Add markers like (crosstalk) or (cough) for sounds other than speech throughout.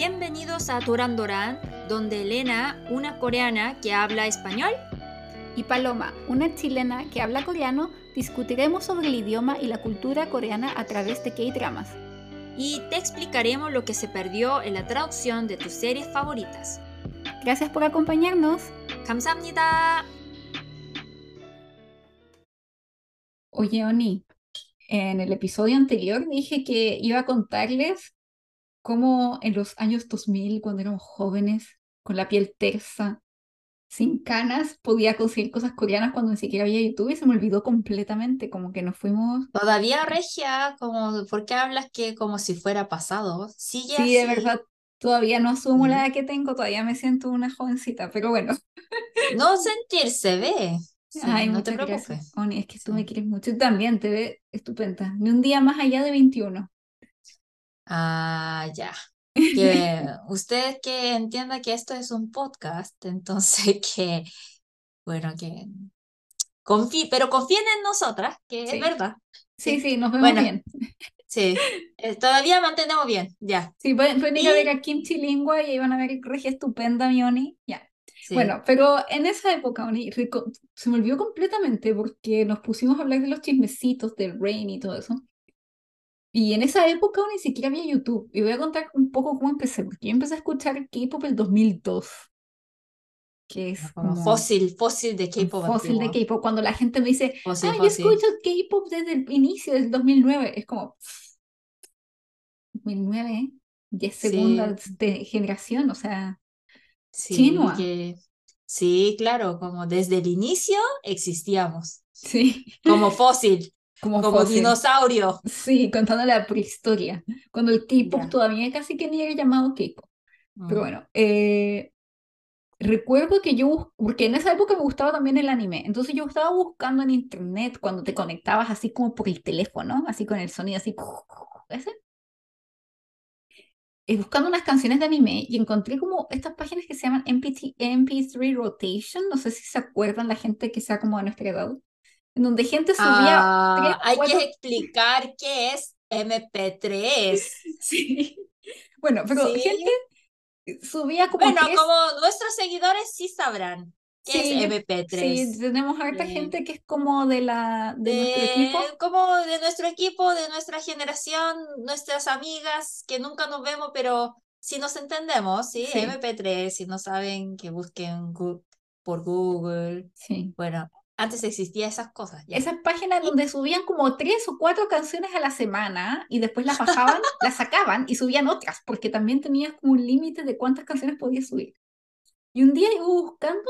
Bienvenidos a Duran donde Elena, una coreana que habla español, y Paloma, una chilena que habla coreano, discutiremos sobre el idioma y la cultura coreana a través de K-dramas. Y te explicaremos lo que se perdió en la traducción de tus series favoritas. Gracias por acompañarnos. 감사합니다. Oye, Oni, en el episodio anterior dije que iba a contarles cómo en los años 2000, cuando éramos jóvenes, con la piel tersa, sin canas, podía conseguir cosas coreanas cuando ni siquiera había YouTube y se me olvidó completamente, como que nos fuimos... Todavía regia, como, ¿por qué hablas que como si fuera pasado? Sigue sí, de verdad, todavía no asumo la edad que tengo, todavía me siento una jovencita, pero bueno. No sentirse, ve. Ay, no te preocupes. Oni, es que tú me quieres mucho. también te ves estupenda. Ni un día más allá de 21. Ah, ya. (laughs) Que usted que entienda que esto es un podcast, (laughs) entonces que, bueno, que confíe, pero confíen en nosotras, que es verdad. Sí, sí, nos vemos bien. Sí, eh, todavía mantenemos bien, ya. Sí, pueden, pueden ir a ver a Kimchi Lingua y ahí van a ver regia estupenda, Mioni, ya. Bueno, pero en esa época, se me olvidó completamente porque nos pusimos a hablar de los chismecitos del Rain y todo eso. Y en esa época ni siquiera había YouTube. Y voy a contar un poco cómo empecé, porque yo empecé a escuchar K-pop el 2002. Que es como, fósil, fósil de K-pop. Fósil de K-pop. Cuando la gente me dice, ah, yo escucho K-pop desde el inicio, desde el 2009. Es como, 2009, ya es segunda generación, o sea, sí, sí, claro, como desde el inicio existíamos. Sí. Como fósil. Como, dinosaurio. Sí, contando la prehistoria. Cuando el K-pop todavía casi que ni era llamado K-pop. Pero mm. bueno, eh, recuerdo que yo, porque en esa época me gustaba también el anime, entonces yo estaba buscando en internet cuando te conectabas así como por el teléfono, así con el sonido así, ese. Eh, buscando unas canciones de anime y encontré como estas páginas que se llaman MP3, MP3 Rotation, no sé si se acuerdan la gente que sea como de nuestra edad en donde gente subía. Ah, hay que explicar qué es MP3. (laughs) sí. Bueno, pero gente subía como. Bueno, como nuestros seguidores sí sabrán. ¿Qué es MP3? Sí, tenemos harta gente que es como de la de, nuestro equipo. Como de nuestro equipo, de nuestra generación, nuestras amigas que nunca nos vemos, pero si nos entendemos, ¿sí? MP3, si no saben, que busquen por Google. Sí. Bueno, antes existía esas cosas. Esas páginas donde subían como tres o cuatro canciones a la semana y después las bajaban, (laughs) las sacaban y subían otras, porque también tenías como un límite de cuántas canciones podías subir. Y un día iba buscando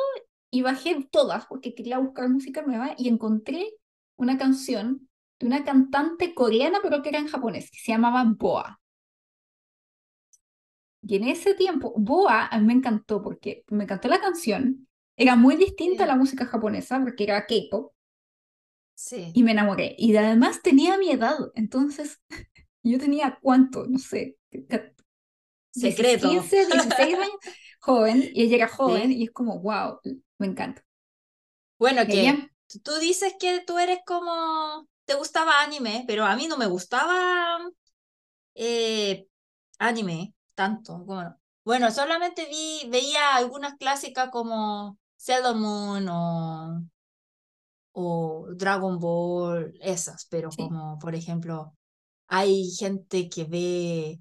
y bajé todas porque quería buscar música nueva y encontré una canción de una cantante coreana pero que era en japonés, que se llamaba Boa. Y en ese tiempo, Boa a mí me encantó porque me encantó la canción era muy distinta a la música japonesa porque era K-pop. Sí. Y me enamoré. Y además tenía mi edad. Entonces, (laughs) yo tenía cuánto, no sé. Secreto. 15, 16 años. (laughs) Joven. Y ella era joven. Y es como, wow, me encanta. Bueno, que tú dices que tú eres como. Te gustaba anime, pero a mí no me gustaba eh, anime tanto. Bueno, bueno, solamente vi, veía algunas clásicas como Sailor Moon o, o Dragon Ball, esas, pero como por ejemplo, hay gente que ve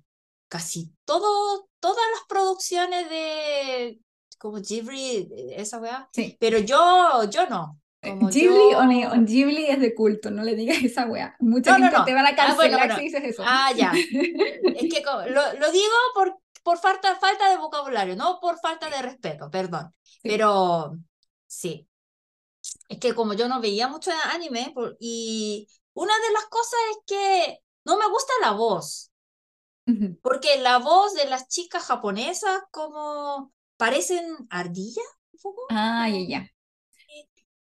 casi todo, todas las producciones de como Ghibli, esa weá. Sí. Pero yo, yo no. Eh, Ghibli, o, Ghibli es de culto, no le digas (laughs) esa weá. Mucha gente te van a ah, cancelar si dices eso. Ah, ya. (laughs) es que lo, lo digo por, por falta, falta de vocabulario, no por falta de respeto, perdón. Pero sí, es que como yo no veía mucho anime, y una de las cosas es que no me gusta la voz, porque la voz de las chicas japonesas como parecen ardilla un poco. Ah, ya, ya.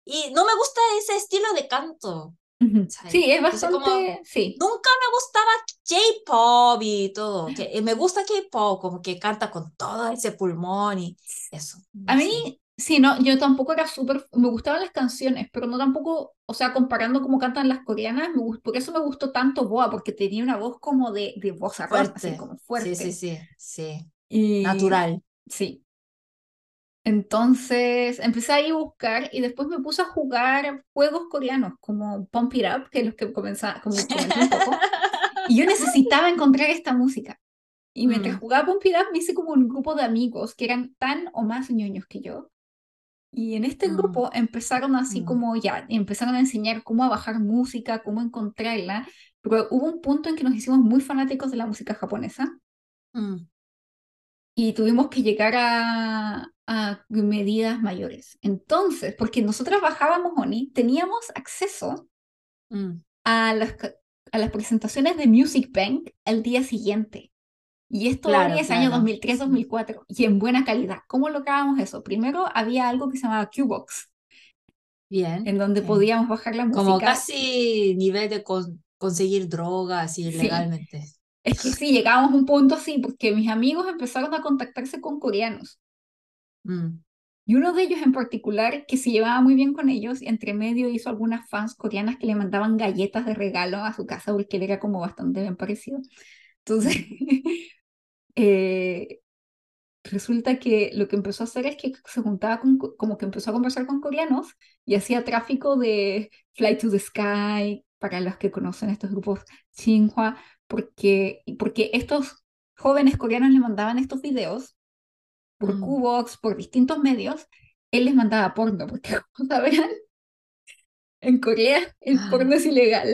Y, no me gusta ese estilo de canto. Sí, es bastante, sí. Nunca me gustaba J-pop y todo. Que, eh, me gusta K-pop, como que canta con todo ese pulmón y eso. A mí, sí, no, yo tampoco era súper, me gustaban las canciones, pero no tampoco, o sea, comparando cómo cantan las coreanas, me por eso me gustó tanto Boa, porque tenía una voz como de, de voz fuerte. como fuerte. Sí, sí, sí, sí. Y, Natural. Sí. Entonces empecé ahí a buscar y después me puse a jugar juegos coreanos como Pump It Up, que es los que comenzaba, como comenté un poco. Y yo necesitaba encontrar esta música. Y mientras Mm. jugaba Pump It Up me hice como un grupo de amigos que eran tan o más ñoños que yo. Y en este Mm. grupo empezaron así Mm. como ya, empezaron a enseñar cómo a bajar música, cómo encontrarla, pero hubo un punto en que nos hicimos muy fanáticos de la música japonesa Mm. y tuvimos que llegar a, a medidas mayores. Entonces, porque nosotros bajábamos Oni, teníamos acceso Mm. a las, a las presentaciones de Music Bank el día siguiente. Y esto Claro, hoy es año claro. 2003-2004 y en buena calidad. ¿Cómo lográbamos eso? Primero había algo que se llamaba Qbox, Bien. en donde sí. podíamos bajar la música. Como casi nivel de con- conseguir drogas así Sí. Es que sí, llegábamos a un punto así, porque mis amigos empezaron a contactarse con coreanos. Mm. Y uno de ellos en particular, que se llevaba muy bien con ellos, y entre medio hizo algunas fans coreanas que le mandaban galletas de regalo a su casa, porque él era como bastante bien parecido. Entonces, (laughs) eh, resulta que lo que empezó a hacer es que se juntaba con, co- como que empezó a conversar con coreanos y hacía tráfico de Fly to the Sky, para los que conocen estos grupos Xinhua, porque, porque estos jóvenes coreanos le mandaban estos videos por. Qbox, por distintos medios, él les mandaba porno, porque (laughs) como sabrán, en Corea el Ah. porno es ilegal.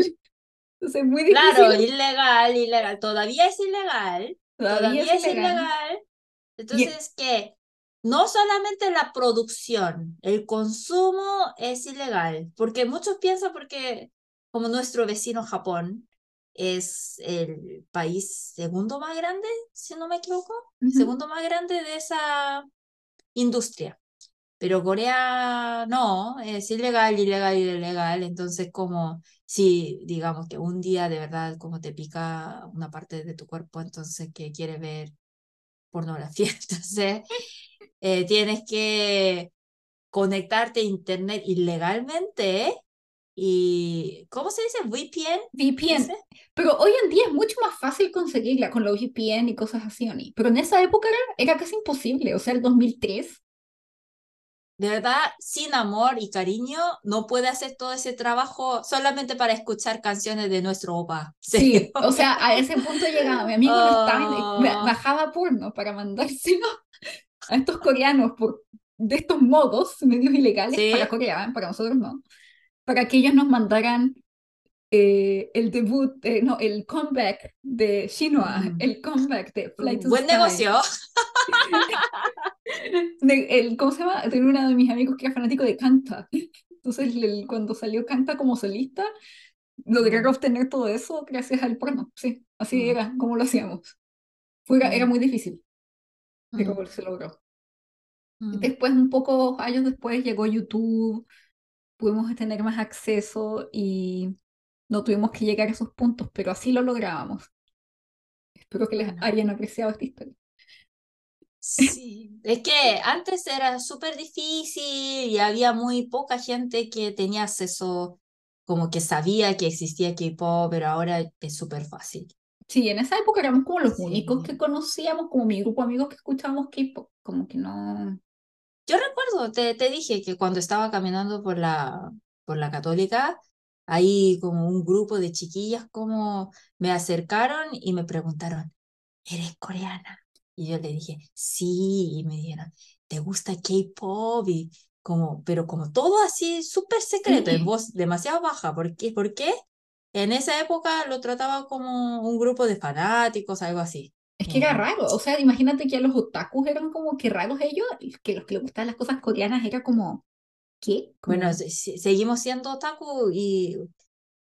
Entonces es muy difícil. Claro, ilegal, ilegal. Todavía es ilegal. Todavía Todavía es ilegal. ilegal. Entonces, que no solamente la producción, el consumo es ilegal, porque muchos piensan porque como nuestro vecino Japón es el país segundo más grande, si no me equivoco, Ujú. segundo más grande de esa industria. Pero Corea no, es ilegal, ilegal, ilegal. Entonces, como si digamos que un día de verdad como te pica una parte de tu cuerpo, entonces que quiere ver pornografía, (laughs) entonces eh, tienes que conectarte a internet ilegalmente y ¿cómo se dice? VPN. VPN. Pero hoy en día es mucho más fácil conseguirla con los VPN y cosas así, Oni. Pero en esa época era, era casi imposible. O sea, el 2003. De verdad, sin amor y cariño, no puede hacer todo ese trabajo solamente para escuchar canciones de nuestro opa. (laughs) Sí, o sea, a ese punto llegaba. Mi amigo no estaba Oh. bajaba porno para mandárselo a estos coreanos por de estos modos medios ilegales Sí. para Corea, para nosotros no, para que ellos nos mandaran eh, el debut, eh, no, el comeback de Shinhwa, Mm. el comeback de the Buen Sky. negocio. (laughs) De- el, ¿cómo se llama? Tenía uno de mis amigos que era fanático de Kanta. Entonces, el- cuando salió Kanta como solista, lograron Mm. obtener todo eso gracias al porno. Sí, así Mm. era como lo hacíamos. Fue, era muy difícil, pero Mm, se logró. mm. Después, un poco años después, llegó YouTube, pudimos tener más acceso y no tuvimos que llegar a esos puntos, pero así lo lográbamos. Espero que les hayan apreciado esta historia. Sí, es que antes era súper difícil y había muy poca gente que tenía acceso, como que sabía que existía K-pop, pero ahora es súper fácil. Sí, en esa época éramos como los Sí. únicos que conocíamos, como mi grupo de amigos que escuchábamos K-pop, como que no... Yo recuerdo, te, te dije que cuando estaba caminando por la, por la Católica, ahí como un grupo de chiquillas como me acercaron y me preguntaron, ¿eres coreana? Y yo le dije, sí, y me dijeron, ¿te gusta K-pop? Y como, pero como todo así súper secreto, en (laughs) voz demasiado baja. ¿Por qué? ¿Por qué? En esa época lo trataba como un grupo de fanáticos, algo así. Es que era raro, o sea, imagínate que a los otakus eran como que raros ellos, que los que les gustaban las cosas coreanas era como, ¿qué? Bueno, se- se- seguimos siendo otaku y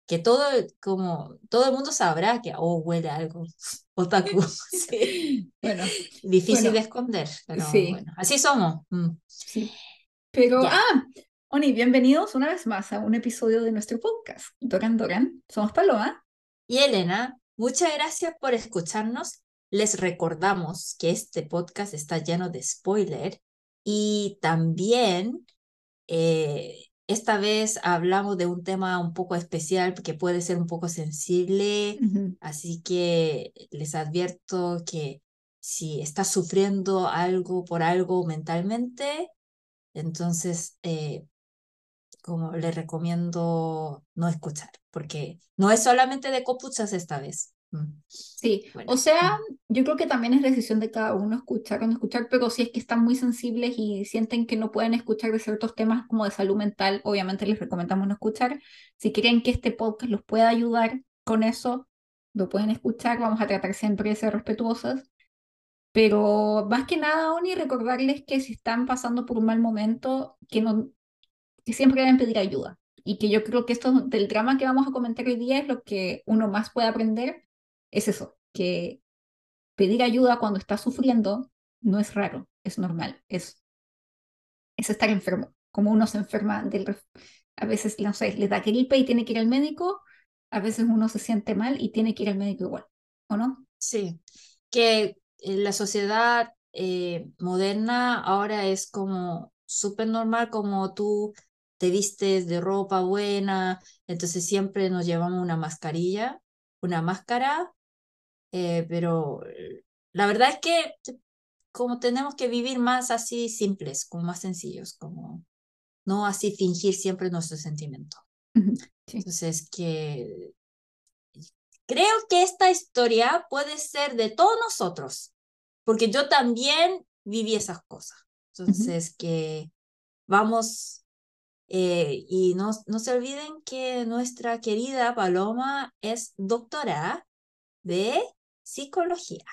que todo, como, todo el mundo sabrá que, oh, huele a algo (laughs) otaku. (laughs) Sí. (laughs) Bueno, Difícil Bueno, de esconder, pero sí. bueno, así somos. Mm. sí. Pero, ah, Oni, bienvenidos una vez más a un episodio de nuestro podcast. Doran Doran, somos Paloma. Y Elena, muchas gracias por escucharnos. Les recordamos que este podcast está lleno de spoiler y también eh, esta vez hablamos de un tema un poco especial que puede ser un poco sensible, así que les advierto que si estás sufriendo algo por algo mentalmente, entonces eh, como le recomiendo no escuchar, porque no es solamente de copuchas esta vez. Mm. Sí, o sea, mm. yo creo que también es decisión de cada uno escuchar o no escuchar, pero si es que están muy sensibles y sienten que no pueden escuchar de ciertos temas como de salud mental, obviamente les recomendamos no escuchar. Si creen que este podcast los pueda ayudar con eso, lo pueden escuchar, vamos a tratar siempre de ser respetuosas. Pero más que nada, Oni, recordarles que si están pasando por un mal momento, que, no, que siempre deben pedir ayuda. Y que yo creo que esto del drama que vamos a comentar hoy día es lo que uno más puede aprender, es eso, que pedir ayuda cuando está sufriendo no es raro, es normal, es, es estar enfermo. Como uno se enferma del... A veces, no sé, le da gripe y tiene que ir al médico, a veces uno se siente mal y tiene que ir al médico igual, ¿o no? Sí, que la sociedad eh, moderna ahora es como súper normal, como tú te vistes de ropa buena, entonces siempre nos llevamos una mascarilla, una máscara, eh, pero la verdad es que como tenemos que vivir más así simples, como más sencillos, como no así fingir siempre nuestro sentimiento. Entonces, que creo que esta historia puede ser de todos nosotros, porque yo también viví esas cosas. Entonces, que vamos, eh, y no, no se olviden que nuestra querida Paloma es doctora de psicología,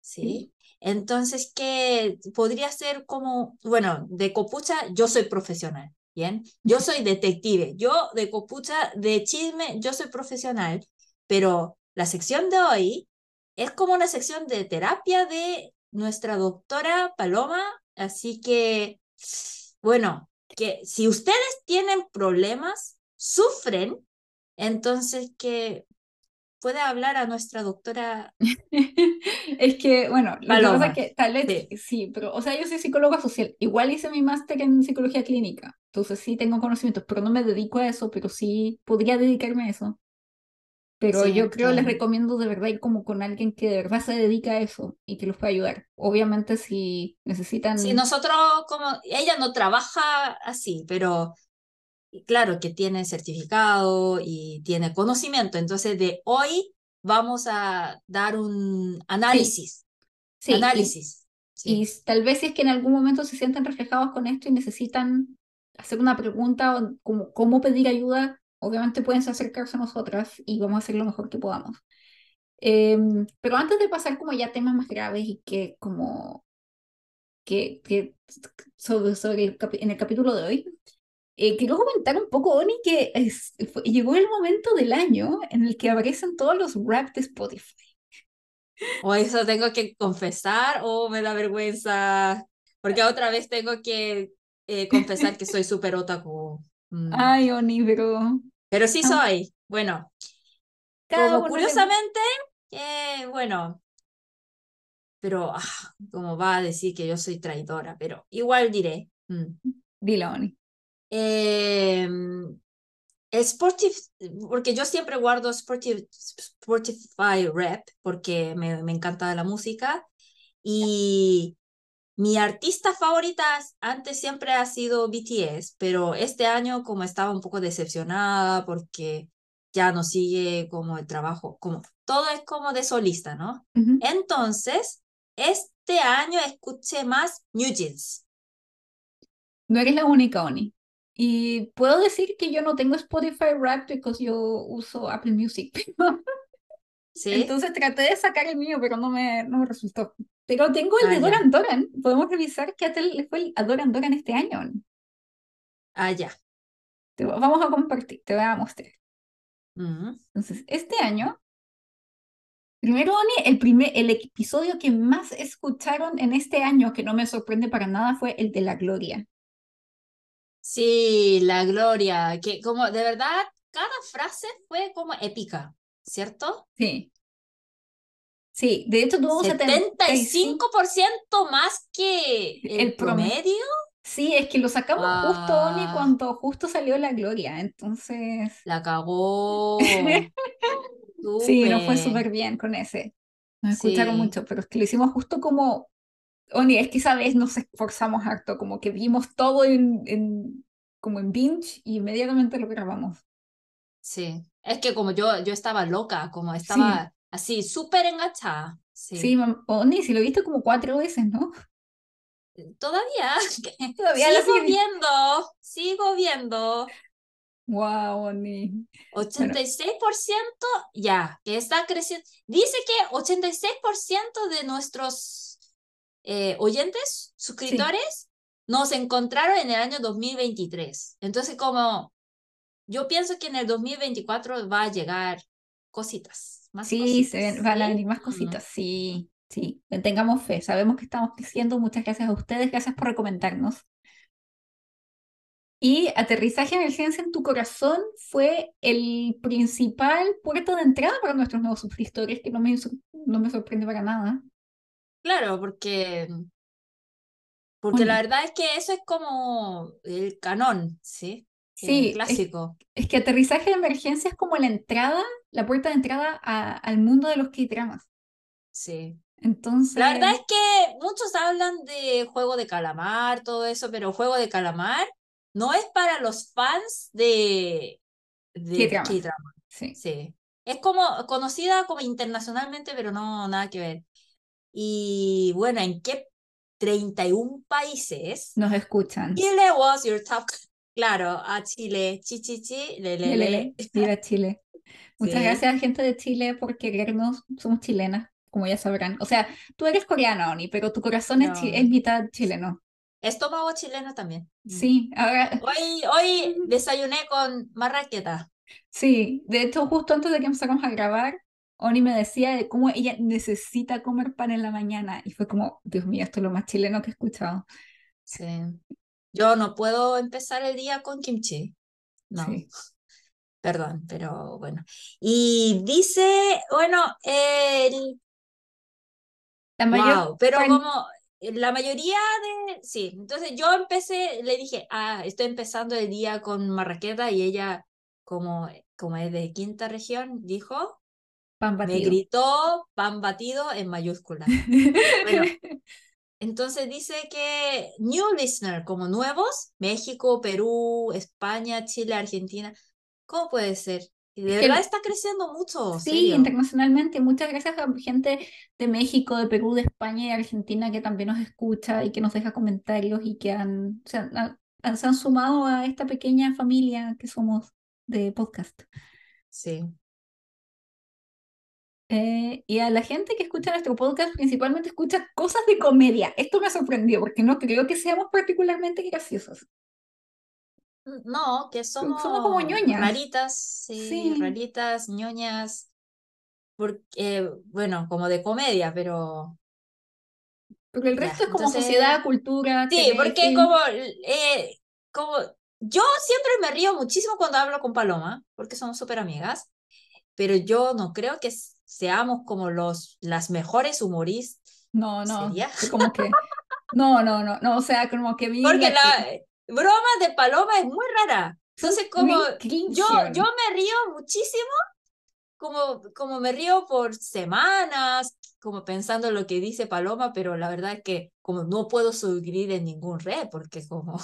¿sí? Entonces, que podría ser como, bueno, de copucha, yo soy profesional, ¿bien? Yo soy detective, yo de copucha, de chisme, yo soy profesional, pero la sección de hoy es como una sección de terapia de nuestra doctora Paloma, así que, bueno, que si ustedes tienen problemas, sufren, entonces que puede hablar a nuestra doctora. (laughs) es que, bueno, la cosa es que tal vez sí. pero, o sea, yo soy psicóloga social. Igual hice mi máster en psicología clínica, entonces sí tengo conocimientos, pero no me dedico a eso, pero sí podría dedicarme a eso. Pero yo creo, les recomiendo de verdad ir como con alguien que de verdad se dedica a eso y que los pueda ayudar. Obviamente si necesitan... Sí, nosotros como, ella no trabaja así, pero claro que tiene certificado y tiene conocimiento. Entonces de hoy vamos a dar un análisis. Sí. análisis. Y, tal vez si es que en algún momento se sienten reflejados con esto y necesitan hacer una pregunta como cómo pedir ayuda, obviamente pueden acercarse a nosotras y vamos a hacer lo mejor que podamos. Em, pero antes de pasar como ya temas más graves y que como que, que sobre, sobre en el capítulo de hoy, eh, quiero comentar un poco, Oni, que llegó el momento del año en el que aparecen todos los rap de Spotify. O eso tengo que confesar o me da vergüenza, porque otra vez tengo que eh, confesar que soy súper otaku. Mm. Ay, Oni, pero... Pero sí ah. soy. Bueno, como curiosamente, eh, bueno, pero ah, como va a decir que yo soy traidora, pero igual diré. Mm. Dilo, Oni. Eh, porque yo siempre guardo Sportify Rap, porque me, me encanta la música. Y mi artista favorita antes siempre ha sido BTS, pero este año como estaba un poco decepcionada porque ya no sigue como el trabajo, como todo es como de solista, ¿no? Entonces, este año escuché más New Jeans. No eres la única, Oni. Y puedo decir que yo no tengo Spotify Rap porque yo uso Apple Music. (laughs) ¿Sí? Entonces traté de sacar el mío, pero no me, no me resultó. Pero tengo el de ah, Doran Doran. Podemos revisar qué le fue a Doran Doran este año. Ah, ya. vamos a compartir, te voy a mostrar. Entonces, este año, primero, el, primer, el episodio que más escucharon en este año, que no me sorprende para nada, fue el de la Gloria. Sí, la Gloria, que como de verdad, cada frase fue como épica, ¿cierto? Sí. Sí, de hecho tuvo 75% más que el, promedio. Sí, es que lo sacamos justo, Oni, ah. cuando justo salió la gloria, entonces... La cagó. (laughs) sí, nos fue súper bien con ese. Nos escucharon mucho, pero es que lo hicimos justo como. Oni, es que esa vez nos esforzamos harto, como que vimos todo en, en, como en binge y inmediatamente lo grabamos. Sí, es que como yo, yo estaba loca, como estaba así, súper enganchada. Sí, sí Oni, si lo viste como cuatro veces, ¿no? Todavía, (laughs) todavía sigo viendo, sigo viendo. Wow, Oni. 86% ya, que está creciendo. Dice que 86% de nuestros eh, oyentes, suscriptores, nos encontraron en el año 2023. Entonces, como yo pienso que en el 2024 va a llegar cositas. Más sí, se van a venir más cositas, sí, sí. Tengamos fe, sabemos que estamos creciendo. Muchas gracias a ustedes, gracias por recomendarnos. Y Aterrizaje en Emergencia en tu Corazón fue el principal puerto de entrada para nuestros nuevos suscriptores, que no me, no me sorprende para nada. Claro, porque, porque la verdad es que eso es como el canón, ¿sí? Sí, clásico. Es, que Aterrizaje de Emergencia es como la entrada, la puerta de entrada al mundo de los K-dramas. Sí. Entonces. La verdad es que muchos hablan de juego de calamar, todo eso, pero juego de calamar no es para los fans de, de K-drama. Sí. sí. Es como conocida como internacionalmente, pero no, nada que ver. Y bueno, ¿en qué 31 países nos escuchan? Chile was your top. Claro, a Chile, chi, chi, chi, le, le, le. Viva Chile. (laughs) Muchas gracias, gente de Chile, por querernos. Somos chilenas, como ya sabrán. O sea, tú eres coreana, Oni, pero tu corazón es, es mitad chileno. Estómago chileno también. Mm. Sí, ahora. Hoy, hoy (laughs) desayuné con marraqueta. Sí, de hecho, justo antes de que empezáramos a grabar, Oni me decía de cómo ella necesita comer pan en la mañana. Y fue como, Dios mío, esto es lo más chileno que he escuchado. Sí. Yo no puedo empezar el día con kimchi. No. Perdón, pero bueno. Y dice, bueno, el. La mayor. pero como la mayoría de, sí, entonces yo empecé, le dije, ah, estoy empezando el día con marraqueta y ella, como, como es de quinta región, dijo, pan batido. me gritó pan batido en mayúscula. bueno, (laughs) entonces dice que new listener, como nuevos, México, Perú, España, Chile, Argentina, ¿cómo puede ser? de verdad está creciendo mucho. Sí, internacionalmente. Muchas gracias a gente de México, de Perú, de España y Argentina que también nos escucha y que nos deja comentarios y que han, se, han, sumado a esta pequeña familia que somos de podcast. Sí. Eh, y a la gente que escucha nuestro podcast principalmente escucha cosas de comedia. Esto me sorprendió porque no creo que seamos particularmente graciosos. No, que somos, como ñoñas. Raritas, sí, raritas, ñoñas. Porque, bueno, como de comedia, pero. Porque el resto es como sociedad, cultura. Sí, porque como, eh, como. Yo siempre me río muchísimo cuando hablo con Paloma, porque somos súper amigas, pero yo no creo que seamos como los, las mejores humoristas. No, no. Como que. No, no, no, no, o sea, como que Porque la, broma de Paloma es muy rara. Entonces, como yo, yo me río muchísimo, como, como me río por semanas, como pensando lo que dice Paloma, pero la verdad es que como no puedo subir en ningún red, porque como...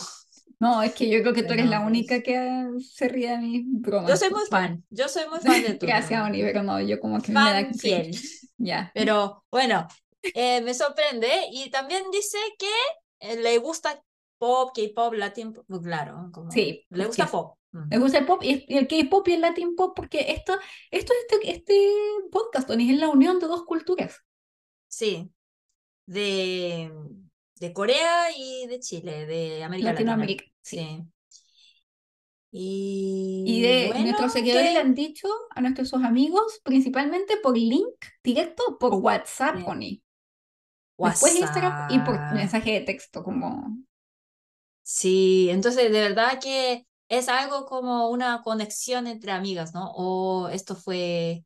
No, es que yo creo que tú eres la única que se ríe de mis bromas. Yo soy muy fan, yo soy muy (laughs) fan de tu Gracias, Oni, pero no, yo como que fan me da fiel. (laughs) Ya. Pero bueno, eh, me sorprende y también dice que eh, le gusta pop, K-pop, Latin pop, pues, claro. Como sí. Le gusta pop. Le gusta el pop y el K-pop y el Latin pop porque esto, esto este, este podcast, Tony, es la unión de dos culturas. Sí. De, de Corea y de Chile, de América Latinoamérica. Sí. Y, y de nuestros seguidores le han dicho a nuestros amigos, principalmente por link directo por WhatsApp, Tony. WhatsApp. Después Instagram y por mensaje de texto, como Sí, entonces de verdad que es algo como una conexión entre amigas, ¿no? O esto fue,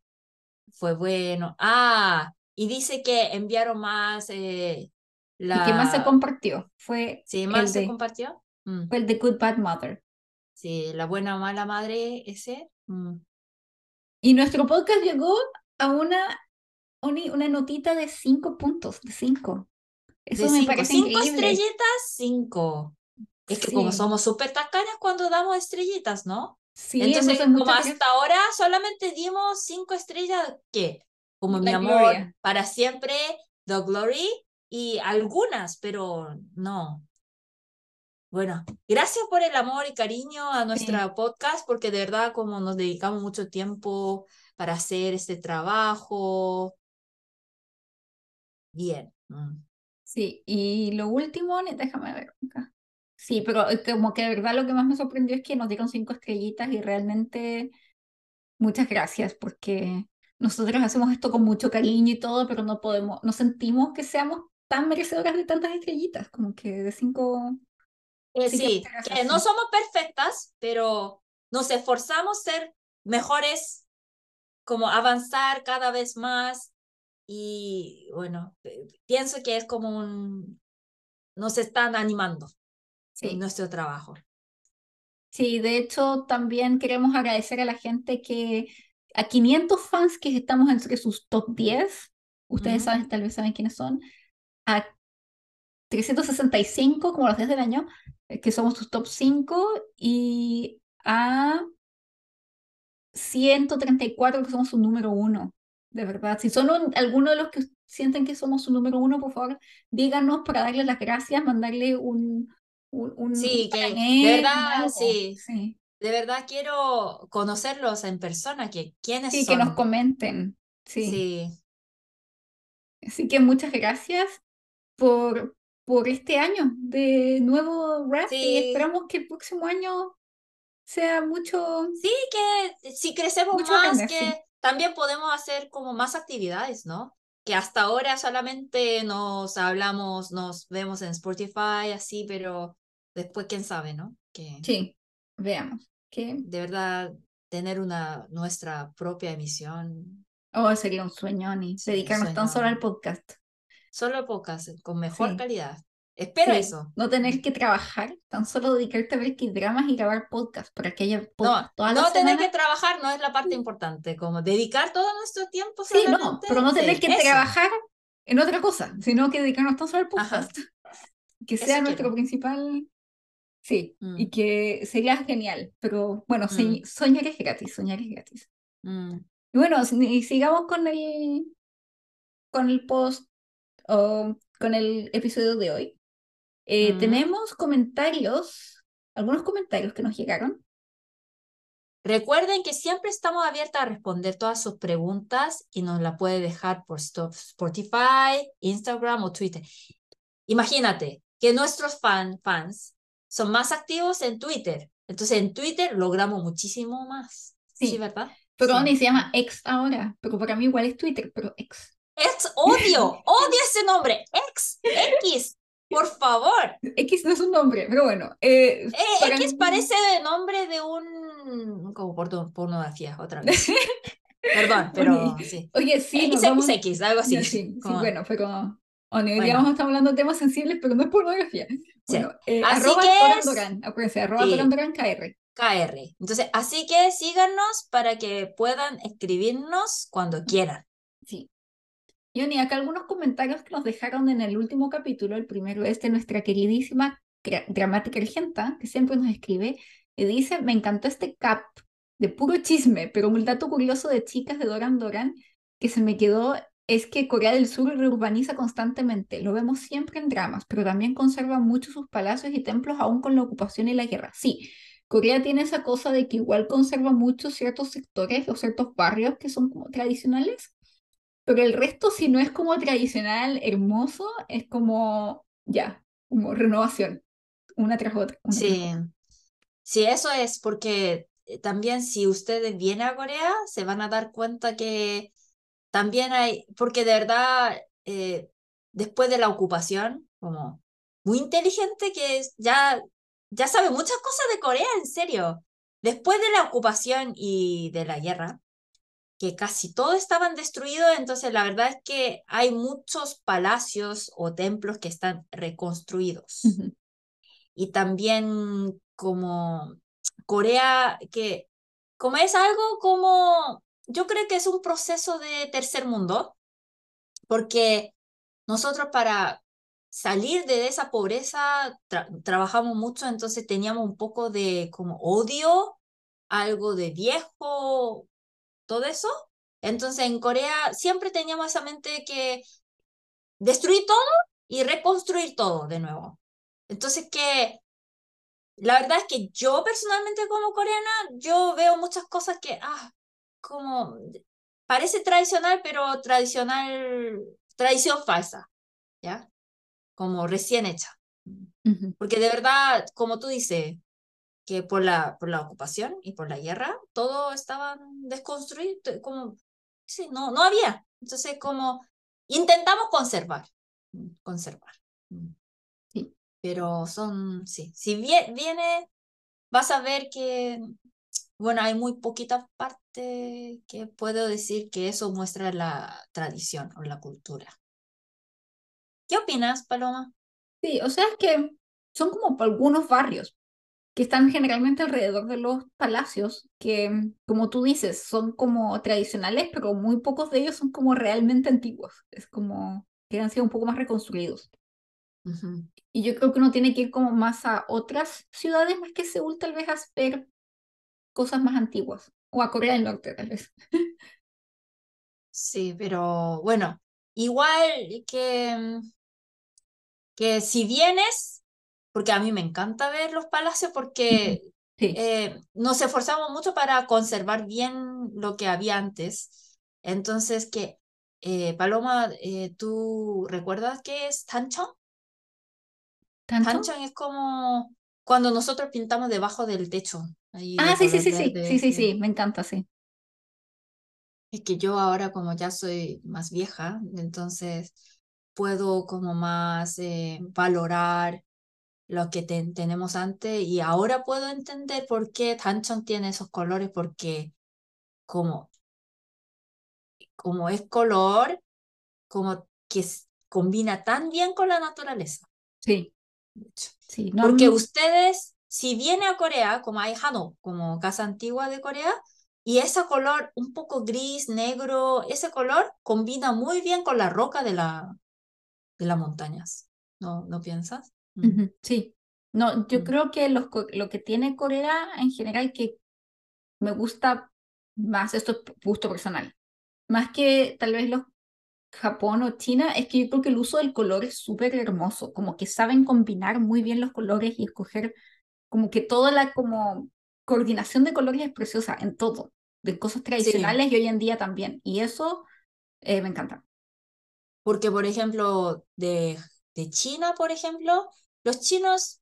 fue bueno. Ah, y dice que enviaron más eh, la... que más se compartió fue sí, más se compartió. Mm. Fue el de Good Bad Mother. Sí, la buena o mala madre ese. Mm. Y nuestro podcast llegó a una una notita de cinco puntos, de cinco. Eso de me cinco. parece cinco estrellitas, cinco. Es que como somos súper tacañas cuando damos estrellitas, ¿no? Sí, entonces como hasta ahora solamente dimos cinco estrellas, ¿qué? Como mi amor para siempre, The Glory y algunas, pero no. Bueno, gracias por el amor y cariño a nuestra podcast, porque de verdad como nos dedicamos mucho tiempo para hacer este trabajo. Bien. Mm. Sí, y lo último, déjame ver acá. Sí, pero como que de verdad lo que más me sorprendió es que nos dieron cinco estrellitas y realmente muchas gracias porque nosotros hacemos esto con mucho cariño y todo, pero no podemos, no sentimos que seamos tan merecedoras de tantas estrellitas, como que de cinco. Eh, sí, que no somos perfectas, pero nos esforzamos ser mejores, como avanzar cada vez más y bueno, pienso que es como un, nos están animando en nuestro trabajo. Sí, de hecho también queremos agradecer a la gente que, a 500 fans que estamos entre sus top 10, ustedes saben, tal vez saben quiénes son, a 365 como los 10 del año, eh, que somos sus top 5, y a 134 que somos su número 1 de verdad. Si son algunos de los que sienten que somos su número uno, por favor, díganos para darle las gracias, mandarle un... un, sí, que de verdad, sí, sí. De verdad quiero conocerlos en persona, que quiénes sí, que nos comenten. Sí. sí. Así que muchas gracias por, por este año de nuevo rap y esperamos que el próximo año sea mucho. Sí, que si crecemos mucho más, que también podemos hacer como más actividades, ¿no? Que hasta ahora solamente nos hablamos, nos vemos en Spotify, así, pero después quién sabe, ¿no? Que sí, veamos. Que... De verdad, tener una nuestra propia emisión. Oh, sería un sueño, ni dedicarnos tan solo al podcast. Solo podcast, con mejor calidad. Espero eso. No tener que trabajar, tan solo dedicarte a ver qué dramas y grabar podcast para que haya podcast. No, no tener que trabajar no es la parte importante, como dedicar todo nuestro tiempo. Sí, no, pero no tener que trabajar en otra cosa, sino que dedicarnos tan solo al podcast. (laughs) Que sea nuestro principal. Sí, y mm. que sería genial, pero bueno, mm. soñar es gratis, soñar es gratis. Mm. Y bueno, y sigamos con el, con el post o con el episodio de hoy. Eh, tenemos comentarios, algunos comentarios que nos llegaron. Recuerden que siempre estamos abiertas a responder todas sus preguntas y nos la puede dejar por Spotify, Instagram o Twitter. Imagínate que nuestros fan, fans son más activos en Twitter. Entonces en Twitter logramos muchísimo más. Sí, ¿verdad? Pero ni se llama ex ahora, pero para mí igual es Twitter, pero ex. Ex, odio, (laughs) odio ese nombre, ex, X. Por favor. X no es un nombre, pero bueno. Eh, eh X parece de nombre de un. como por pornografía, otra vez. (laughs) Perdón, pero sí. Oye, sí. XXX, algo así. Sí, sí, bueno, fue como. Bueno, hoy día estar hablando de temas sensibles, pero no es pornografía. Bueno, eh, así arroba que Doran, acuérdense, arroba sí. Doran KR. KR. Entonces, así que síganos para que puedan escribirnos cuando quieran. Sí. Y acá algunos comentarios que nos dejaron en el último capítulo. El primero es de nuestra queridísima gramática argenta, que siempre nos escribe, y dice, me encantó este cap de puro chisme, pero un dato curioso de chicas de Doran Doran que se me quedó es que Corea del Sur reurbaniza constantemente. Lo vemos siempre en dramas, pero también conserva mucho sus palacios y templos aún con la ocupación y la guerra. Sí, Corea tiene esa cosa de que igual conserva muchos ciertos sectores o ciertos barrios que son como tradicionales, pero el resto, si no es como tradicional, hermoso, es como, ya, como renovación, una tras otra. sí, sí, eso es porque eh, también si ustedes vienen a Corea, se van a dar cuenta que también hay, porque de verdad, eh, después de la ocupación, como muy inteligente que ya, ya sabe muchas cosas de Corea, en serio. Después de la ocupación y de la guerra, que casi todos estaban destruidos, entonces la verdad es que hay muchos palacios o templos que están reconstruidos. Y también como Corea, que como es algo como, yo creo que es un proceso de tercer mundo, porque nosotros para salir de esa pobreza trabajamos mucho, entonces teníamos un poco de como odio, algo de viejo, todo eso. Entonces en Corea siempre teníamos esa mente que destruir todo y reconstruir todo de nuevo. Entonces que la verdad es que yo personalmente como coreana, yo veo muchas cosas que, ah, como, parece tradicional, pero tradicional, tradición falsa, ¿ya? Como recién hecha. Porque de verdad, como tú dices, que por la, por la ocupación y por la guerra, todo estaba desconstruido, como, sí, no, no había. Entonces, como intentamos conservar, conservar. Sí. Pero son, sí, si bien, viene, vas a ver que, bueno, hay muy poquita parte que puedo decir que eso muestra la tradición o la cultura. ¿Qué opinas, Paloma? Sí, o sea, es que son como algunos barrios, que están generalmente alrededor de los palacios, que como tú dices, son como tradicionales, pero muy pocos de ellos son como realmente antiguos, es como que han sido un poco más reconstruidos. Y yo creo que uno tiene que ir como más a otras ciudades más que Seúl, tal vez a ver cosas más antiguas, o a Corea del Norte, tal vez. (laughs) Sí, pero bueno, igual que, que si vienes porque a mí me encanta ver los palacios porque eh, nos esforzamos mucho para conservar bien lo que había antes. Entonces, que eh, Paloma, eh, ¿tú recuerdas qué es Tanchon? Tanchon es como cuando nosotros pintamos debajo del techo. ah, sí, sí, sí, sí, sí, sí, sí, me encanta, sí. Es que yo ahora como ya soy más vieja, entonces puedo como más valorar lo que tenemos antes y ahora puedo entender por qué Tanchon tiene esos colores porque como, como es color, como que combina tan bien con la naturaleza. Sí. sí porque ustedes, si viene a Corea, como hay Hano, como casa antigua de Corea, y ese color un poco gris, negro, ese color combina muy bien con la roca de, la, de las montañas. ¿No, ¿No piensas? Sí, no, yo mm. creo que lo que tiene Corea en general que me gusta más, esto es gusto personal, más que tal vez los Japón o China, es que yo creo que el uso del color es súper hermoso, como que saben combinar muy bien los colores y escoger como que toda la como coordinación de colores es preciosa en todo, de cosas tradicionales y hoy en día también, y eso eh, me encanta. Porque, por ejemplo, de, de China, por ejemplo, los chinos,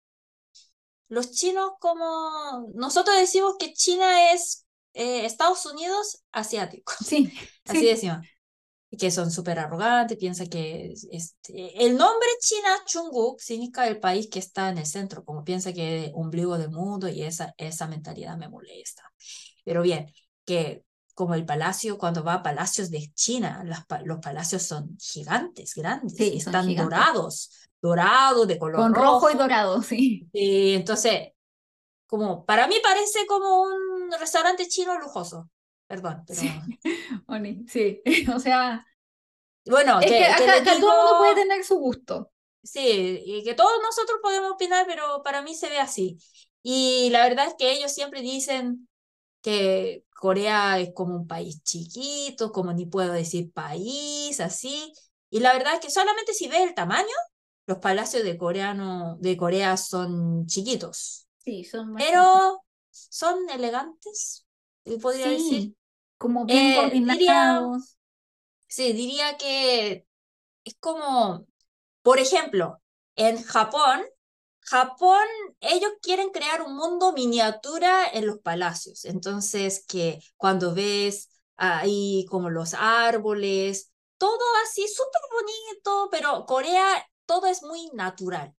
los chinos como nosotros decimos que China es eh, Estados Unidos asiático. (laughs) Sí. Así decimos. Que son súper arrogantes, piensa que este, el nombre China, Chungguk, significa el país que está en el centro, como piensa que es ombligo del mundo y esa, esa mentalidad me molesta. Pero bien, que como el palacio, cuando va a palacios de China, los palacios son gigantes, grandes, y están dorados, dorado, de color Con rojo. y dorado, sí. Y entonces, como, para mí parece como un restaurante chino lujoso. Perdón, pero... Sí, (laughs) (laughs) o sea... Bueno, es que, acá, todo el mundo puede tener su gusto. Sí, y que todos nosotros podemos opinar, pero para mí se ve así. Y la verdad es que ellos siempre dicen que Corea es como un país chiquito, como ni puedo decir país, así. Y la verdad es que solamente si ves el tamaño, los palacios de, coreano, de Corea son chiquitos. Sí, son Pero son elegantes, podría decir. Como bien eh, coordinados. sí, diría que es como, por ejemplo, en Japón, Japón, ellos quieren crear un mundo miniatura en los palacios. Entonces, que cuando ves ahí como los árboles, todo así súper bonito, pero Corea todo es muy natural.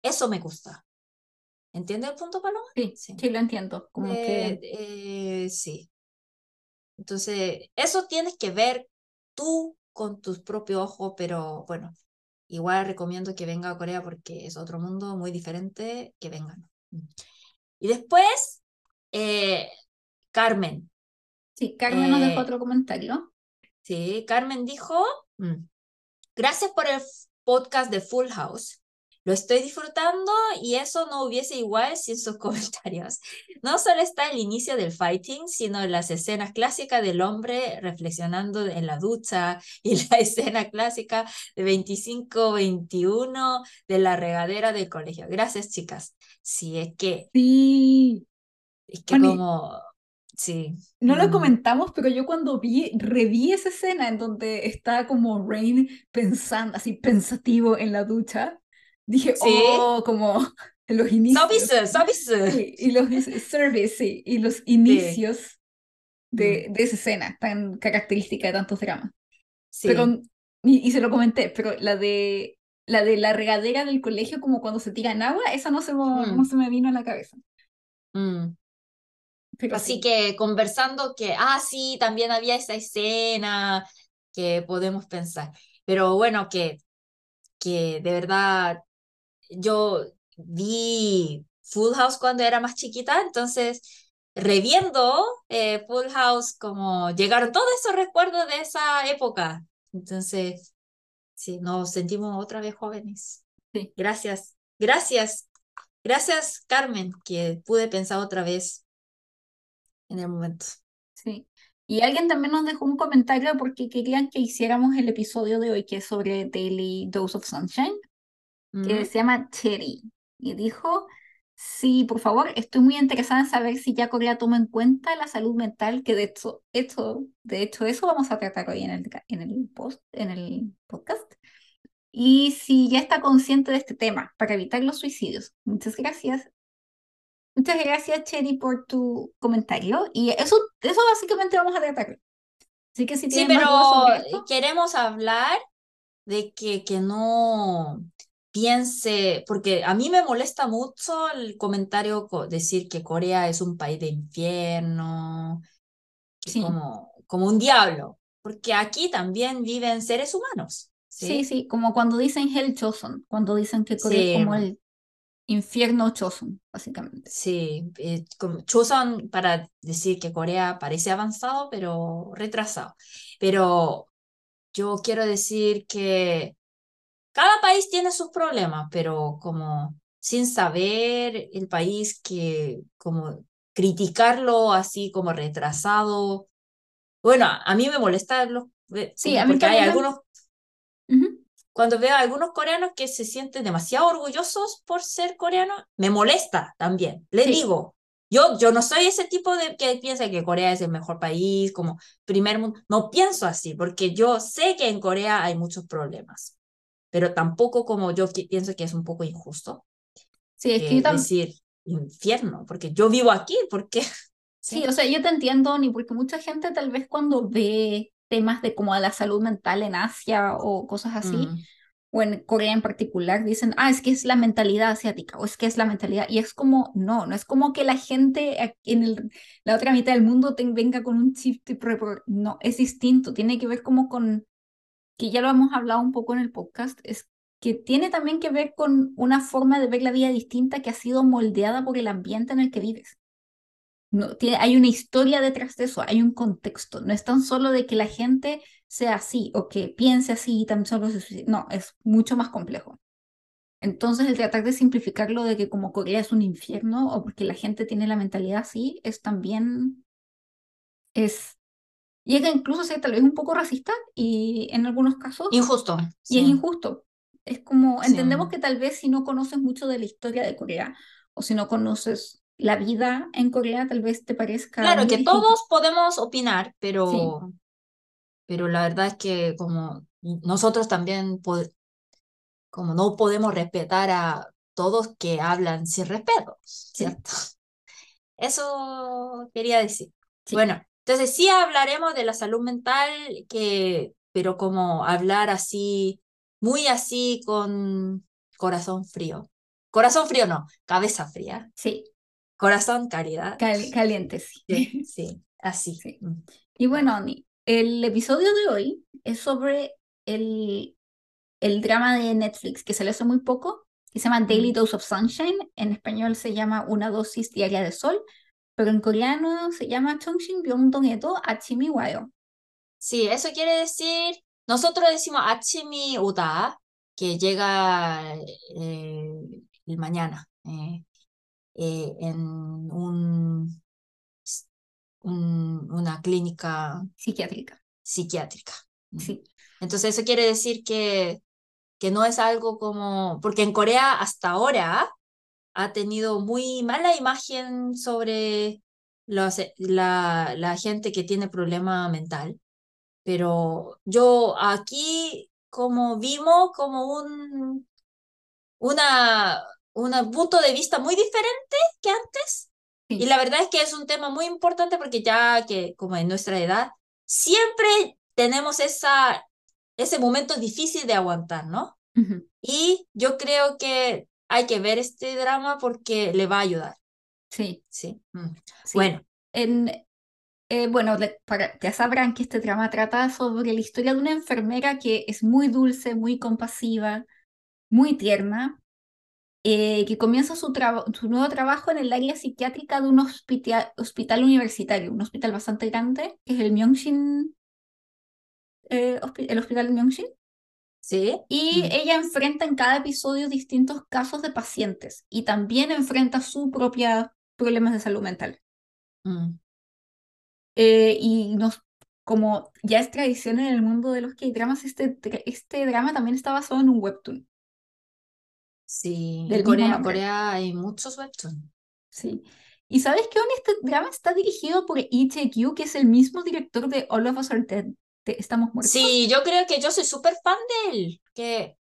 Eso me gusta. ¿Entiendes el punto, Paloma? Sí, sí, lo entiendo. Como que... Eh, sí. Entonces, eso tienes que ver tú con tus propios ojos, pero bueno, igual recomiendo que venga a Corea porque es otro mundo muy diferente, que vengan. Y después, eh, Carmen. Sí, Carmen nos dejó eh, otro comentario. Sí, Carmen dijo, mm, gracias por el podcast de Full House. Lo estoy disfrutando y eso no hubiese igual sin sus (laughs) comentarios. No solo está el inicio del fighting, sino las escenas clásicas del hombre reflexionando en la ducha y la (laughs) escena clásica de 25-21 de la regadera del colegio. Gracias, chicas. Sí, es que... Sí. Es que como... Sí. No lo comentamos, pero yo cuando vi, reví esa escena en donde está como Rain pensando, así pensativo en la ducha, Dije, oh, como (laughs) los inicios. Service, service. y los service, sí, y los inicios de, mm. de, esa escena tan característica de tantos dramas. Sí. Pero, y, se lo comenté, pero la de la de la regadera del colegio, como cuando se tira en agua, esa no se, mm. no se me vino a la cabeza. Mm. Así que conversando que, ah, sí, también había esa escena que podemos pensar. Pero bueno, que, que de verdad yo vi Full House cuando era más chiquita, entonces reviendo eh, Full House, como llegaron todos esos recuerdos de esa época. Entonces, sí, nos sentimos otra vez jóvenes. Sí. Gracias, gracias, gracias Carmen, que pude pensar otra vez en el momento. Sí. Y alguien también nos dejó un comentario porque querían que hiciéramos el episodio de hoy que es sobre Daily Dose of Sunshine que se llama Cherry, y dijo, sí, por favor, estoy muy interesada en saber si ya Corea toma en cuenta la salud mental, que de hecho, esto, de hecho eso vamos a tratar hoy en el, en el, post, en el podcast, y si ya está consciente de este tema para evitar los suicidios. Muchas gracias. Muchas gracias, Cherry, por tu comentario. Y eso, eso básicamente vamos a tratar. Así que si sí, pero queremos hablar de que, que no, piense, porque a mí me molesta mucho el comentario decir que Corea es un país de infierno, como, como un diablo, porque aquí también viven seres humanos. Sí, sí, como cuando dicen Hell Choson, cuando dicen que Corea es como el infierno Choson, básicamente. Sí, eh, Choson para decir que Corea parece avanzado, pero retrasado. Pero yo quiero decir que cada país tiene sus problemas, pero como sin saber el país que como criticarlo así como retrasado. Bueno, a mí me molesta los, sí, a mí porque hay algunos cuando veo a algunos coreanos que se sienten demasiado orgullosos por ser coreanos, me molesta también. Le digo, yo, yo no soy ese tipo de que piensa que Corea es el mejor país, como primer mundo. No pienso así, porque yo sé que en Corea hay muchos problemas pero tampoco como yo pienso que es un poco injusto. Sí, es que decir infierno, porque yo vivo aquí, ¿por qué? (laughs) Sí, o sea, yo te entiendo, ni porque mucha gente tal vez cuando ve temas de como la salud mental en Asia o cosas así, mm. o en Corea en particular, dicen, ah, es que es la mentalidad asiática, o es que es la mentalidad, y es como, no, no es como que la gente en el, la otra mitad del mundo te, venga con un chip, de no, es distinto, tiene que ver como con que ya lo hemos hablado un poco en el podcast, es que tiene también que ver con una forma de ver la vida distinta que ha sido moldeada por el ambiente en el que vives. No, tiene, hay una historia detrás de eso, hay un contexto. No es tan solo de que la gente sea así o que piense así y tan solo se No, es mucho más complejo. Entonces, el tratar de simplificarlo de que como Corea es un infierno o porque la gente tiene la mentalidad así, es también. es llega incluso a ser tal vez un poco racista y en algunos casos... Injusto. Y es injusto. Es como, entendemos que tal vez si no conoces mucho de la historia de Corea o si no conoces la vida en Corea, tal vez te parezca... Claro, que todos podemos opinar, pero, pero la verdad es que como nosotros también, como no podemos respetar a todos que hablan sin respeto, ¿cierto? (laughs) Eso quería decir. Bueno, entonces sí hablaremos de la salud mental, que, pero como hablar así, muy así con corazón frío. Corazón frío no, cabeza fría. Sí. Corazón caridad. caliente, sí. Sí, (laughs) así. Mm. Y bueno, el episodio de hoy es sobre el, el drama de Netflix que salió hace muy poco, que se llama Daily Dose of Sunshine. En español se llama Una dosis diaria de sol pero en coreano se llama Chongshin Byongdong Edo Achimi Wayo. Sí, eso quiere decir nosotros decimos Achimi Uda, que llega eh, el mañana eh, eh, en un, una clínica psiquiátrica. psiquiátrica. Sí. Entonces eso quiere decir que, que no es algo como, porque en Corea hasta ahora ha tenido muy mala imagen sobre los, la, la gente que tiene problema mental. Pero yo aquí como vimos como un, una, un punto de vista muy diferente que antes. Y la verdad es que es un tema muy importante porque ya que como en nuestra edad, siempre tenemos esa, ese momento difícil de aguantar, ¿no? Y yo creo que hay que ver este drama porque le va a ayudar. Sí. Sí. Mm. Bueno. En, eh, bueno, para, ya sabrán que este drama trata sobre la historia de una enfermera que es muy dulce, muy compasiva, muy tierna, eh, que comienza su, su, nuevo trabajo en el área psiquiátrica de un hospital, hospital universitario, un hospital bastante grande, que es el Myeongshin, eh, el hospital de Myeongshin. Sí. Y mm. ella enfrenta en cada episodio distintos casos de pacientes y también enfrenta sus propios problemas de salud mental. Mm. Eh, y nos, como ya es tradición en el mundo de los K-dramas, este, este drama también está basado en un webtoon. Sí, en Corea, Corea hay muchos webtoons. Sí. ¿Y sabes qué? Este drama está dirigido por Lee Tae-kyu, que es el mismo director de All of Us Are Dead. Estamos muertos. Sí, yo creo que yo soy súper fan de él, que,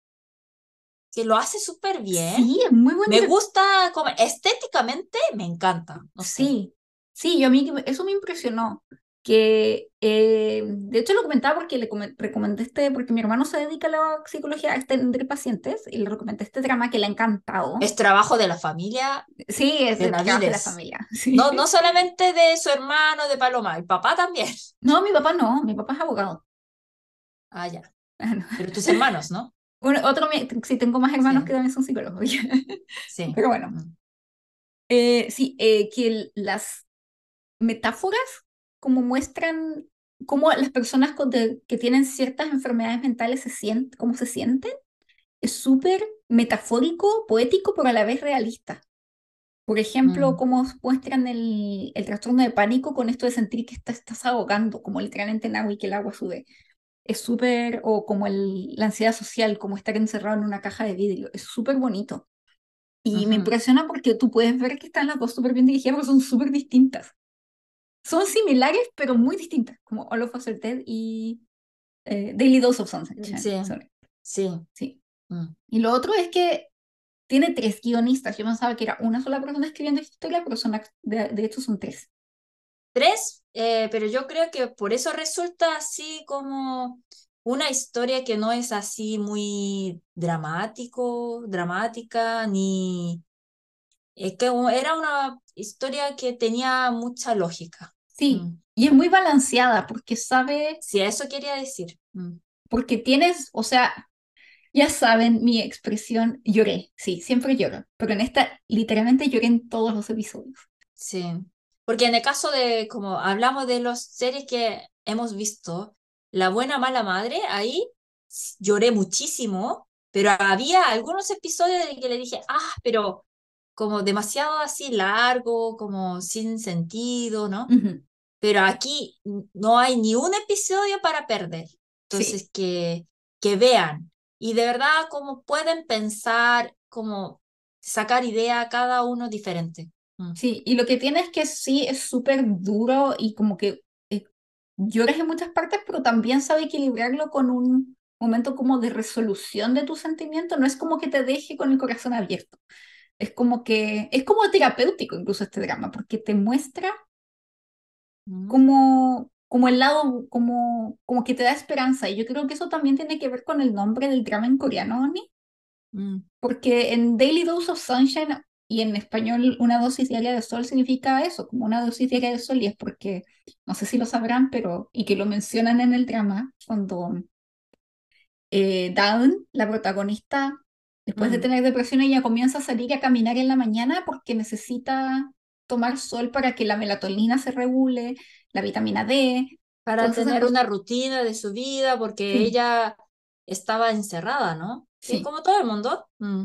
que lo hace súper bien. Sí, es muy bueno. Me gusta, como, estéticamente me encanta. Sí, Sí, yo a mí eso me impresionó. Que eh, de hecho lo comentaba porque le recomendé este, porque mi hermano se dedica a la psicología, a extender pacientes, y le recomendé este drama que le ha encantado. Es trabajo de la familia. Sí, es de trabajo de la familia. (laughs) No, no solamente de su hermano, de Paloma, el papá también. No, mi papá no, mi papá es abogado. Ah, ya. Ah, Pero tus hermanos, ¿no? (laughs) Bueno, otro, sí, tengo más hermanos que también son psicólogos. (laughs) sí. Pero bueno. Mm. Eh, sí, eh, que las metáforas como muestran cómo las personas que tienen ciertas enfermedades mentales se sienten, cómo se sienten. Es súper metafórico, poético, pero a la vez realista. Por ejemplo, mm. cómo muestran el, el, trastorno de pánico con esto de sentir que estás ahogando, como literalmente en agua y que el agua sube. Es súper, o como el, la ansiedad social, como estar encerrado en una caja de vidrio. Es súper bonito. Y me impresiona porque tú puedes ver que están las dos súper bien dirigidas, pero son súper distintas son similares, pero muy distintas, como All of Us Are Dead y eh, Daily Dose of Sunset. Sí, sí. sí. Mm. Y lo otro es que tiene tres guionistas. Yo pensaba que era una sola persona escribiendo esta historia, pero son, de, de hecho son tres. Tres, eh, pero yo creo que por eso resulta así como una historia que no es así muy dramático, dramática, ni... Es que era una historia que tenía mucha lógica. Sí, mm. y es muy balanceada porque sabe... Sí, eso quería decir. Mm. Porque tienes, o sea, ya saben mi expresión, lloré, sí, siempre lloro, pero en esta literalmente lloré en todos los episodios. Sí, porque en el caso de, como hablamos de las series que hemos visto, La Buena Mala Madre, ahí lloré muchísimo, pero había algunos episodios en que le dije, ah, pero como demasiado así largo, como sin sentido, ¿no? Pero aquí no hay ni un episodio para perder. Entonces, que, que vean y de verdad como pueden pensar, como sacar idea cada uno diferente. Mm. Sí, y lo que tiene es que sí es súper duro y como que eh, lloras en muchas partes, pero también sabe equilibrarlo con un momento como de resolución de tu sentimiento. No es como que te deje con el corazón abierto. Es como que, es como terapéutico incluso este drama, porque te muestra mm. como, como el lado, como, como que te da esperanza. Y yo creo que eso también tiene que ver con el nombre del drama en coreano, Oni. Mm. Porque en Daily Dose of Sunshine y en español una dosis diaria de sol significa eso, como una dosis diaria de sol, y es porque, no sé si lo sabrán, pero, y que lo mencionan en el drama, cuando eh, Dawn, la protagonista, Después de tener depresión, ella comienza a salir a caminar en la mañana porque necesita tomar sol para que la melatonina se regule, la vitamina D, Para tener una rutina de su vida, porque ella estaba encerrada, ¿no? Sí. como todo el mundo. Mm.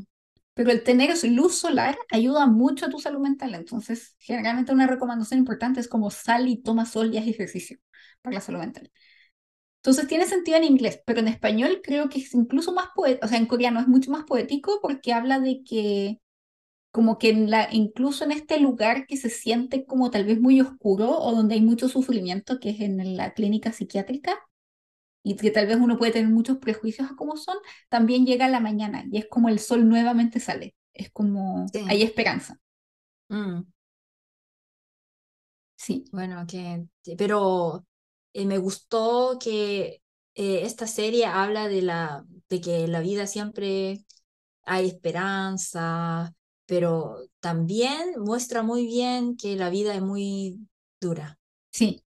Pero el tener luz solar ayuda mucho a tu salud mental. Entonces, generalmente una recomendación importante es como sal y toma sol y haz ejercicio para la salud mental. Entonces tiene sentido en inglés, pero en español creo que es incluso más poético, o sea, en coreano es mucho más poético porque habla de que como que en la, incluso en este lugar que se siente como tal vez muy oscuro o donde hay mucho sufrimiento, que es en la clínica psiquiátrica, y que tal vez uno puede tener muchos prejuicios a cómo son, también llega la mañana y es como el sol nuevamente sale, es como hay esperanza. Mm. Sí. Bueno, que, pero eh, me gustó que eh, esta serie habla de, la, de que la vida siempre hay esperanza, pero también muestra muy bien que la vida es muy dura. Sí,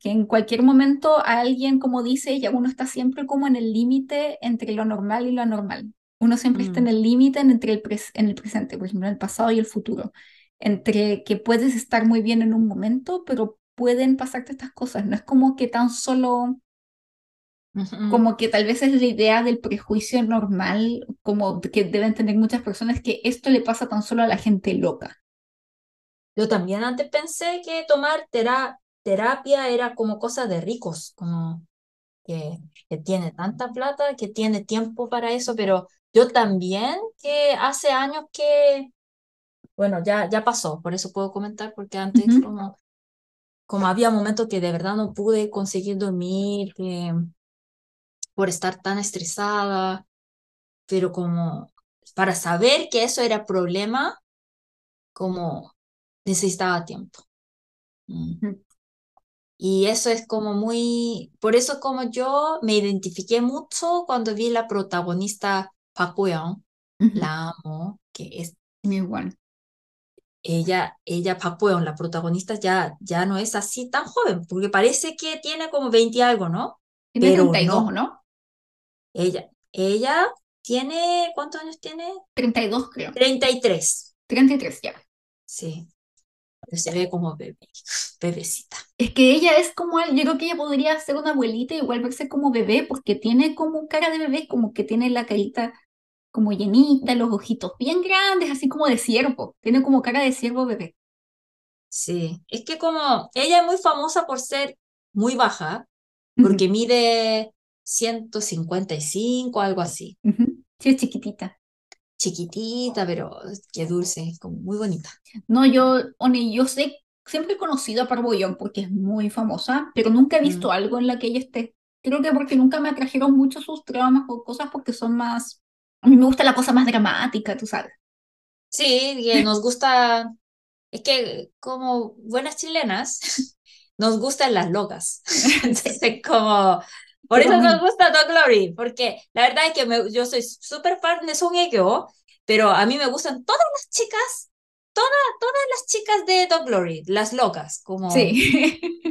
que en cualquier momento alguien, como dice ella, uno está siempre como en el límite entre lo normal y lo anormal. Uno siempre está en mm. el límite entre el en el presente, por ejemplo, el pasado y el futuro. Entre que puedes estar muy bien en un momento, pero pueden pasarte estas cosas. No es como que tan solo como que tal vez es la idea del prejuicio normal, como que deben tener muchas personas, que esto le pasa tan solo a la gente loca. Yo también antes pensé que tomar terapia era como cosa de ricos, como que, que tiene tanta plata, que tiene tiempo para eso, pero yo también que hace años que, bueno, ya, ya pasó, por eso puedo comentar, porque antes como, como había momentos que de verdad no pude conseguir dormir, que por estar tan estresada, pero como para saber que eso era problema, como necesitaba tiempo. Y eso es como muy, por eso como yo me identifiqué mucho cuando vi la protagonista Park Bo la amo, que es buena. Ella, ella Bo la protagonista ya, ya no es así tan joven, porque parece que tiene como 20 algo, ¿no? Tiene Pero 32, ¿no? Ella, ella tiene, ¿cuántos años tiene? 32 creo. 33. 33 ya. Sí. se ve como bebé, bebecita. Es que ella es como, yo creo que ella podría ser una abuelita y igual verse como bebé, porque tiene como cara de bebé, como que tiene la carita como llenita, los ojitos bien grandes, así como de ciervo. Tiene como cara de ciervo bebé. Sí, es que como ella es muy famosa por ser muy baja, porque mide 155, algo así. Sí, es chiquitita. Chiquitita, pero qué dulce, como muy bonita. No, yo, Oni, yo sé, siempre he conocido a Parboyón porque es muy famosa, pero nunca he visto mm. algo en la que ella esté. Creo que porque nunca me atrajeron mucho sus dramas o cosas porque son más. A mí me gusta la cosa más dramática, tú sabes. Sí, que nos gusta. Es que como buenas chilenas, (laughs) nos gustan las locas. (laughs) Entonces, (laughs) como por eso me gusta Dog Glory, porque la verdad es que yo soy súper fan de Song Hye-kyo, pero a mí me gustan todas las chicas, todas, todas las chicas de Dog Glory, las locas, como... Sí. (laughs)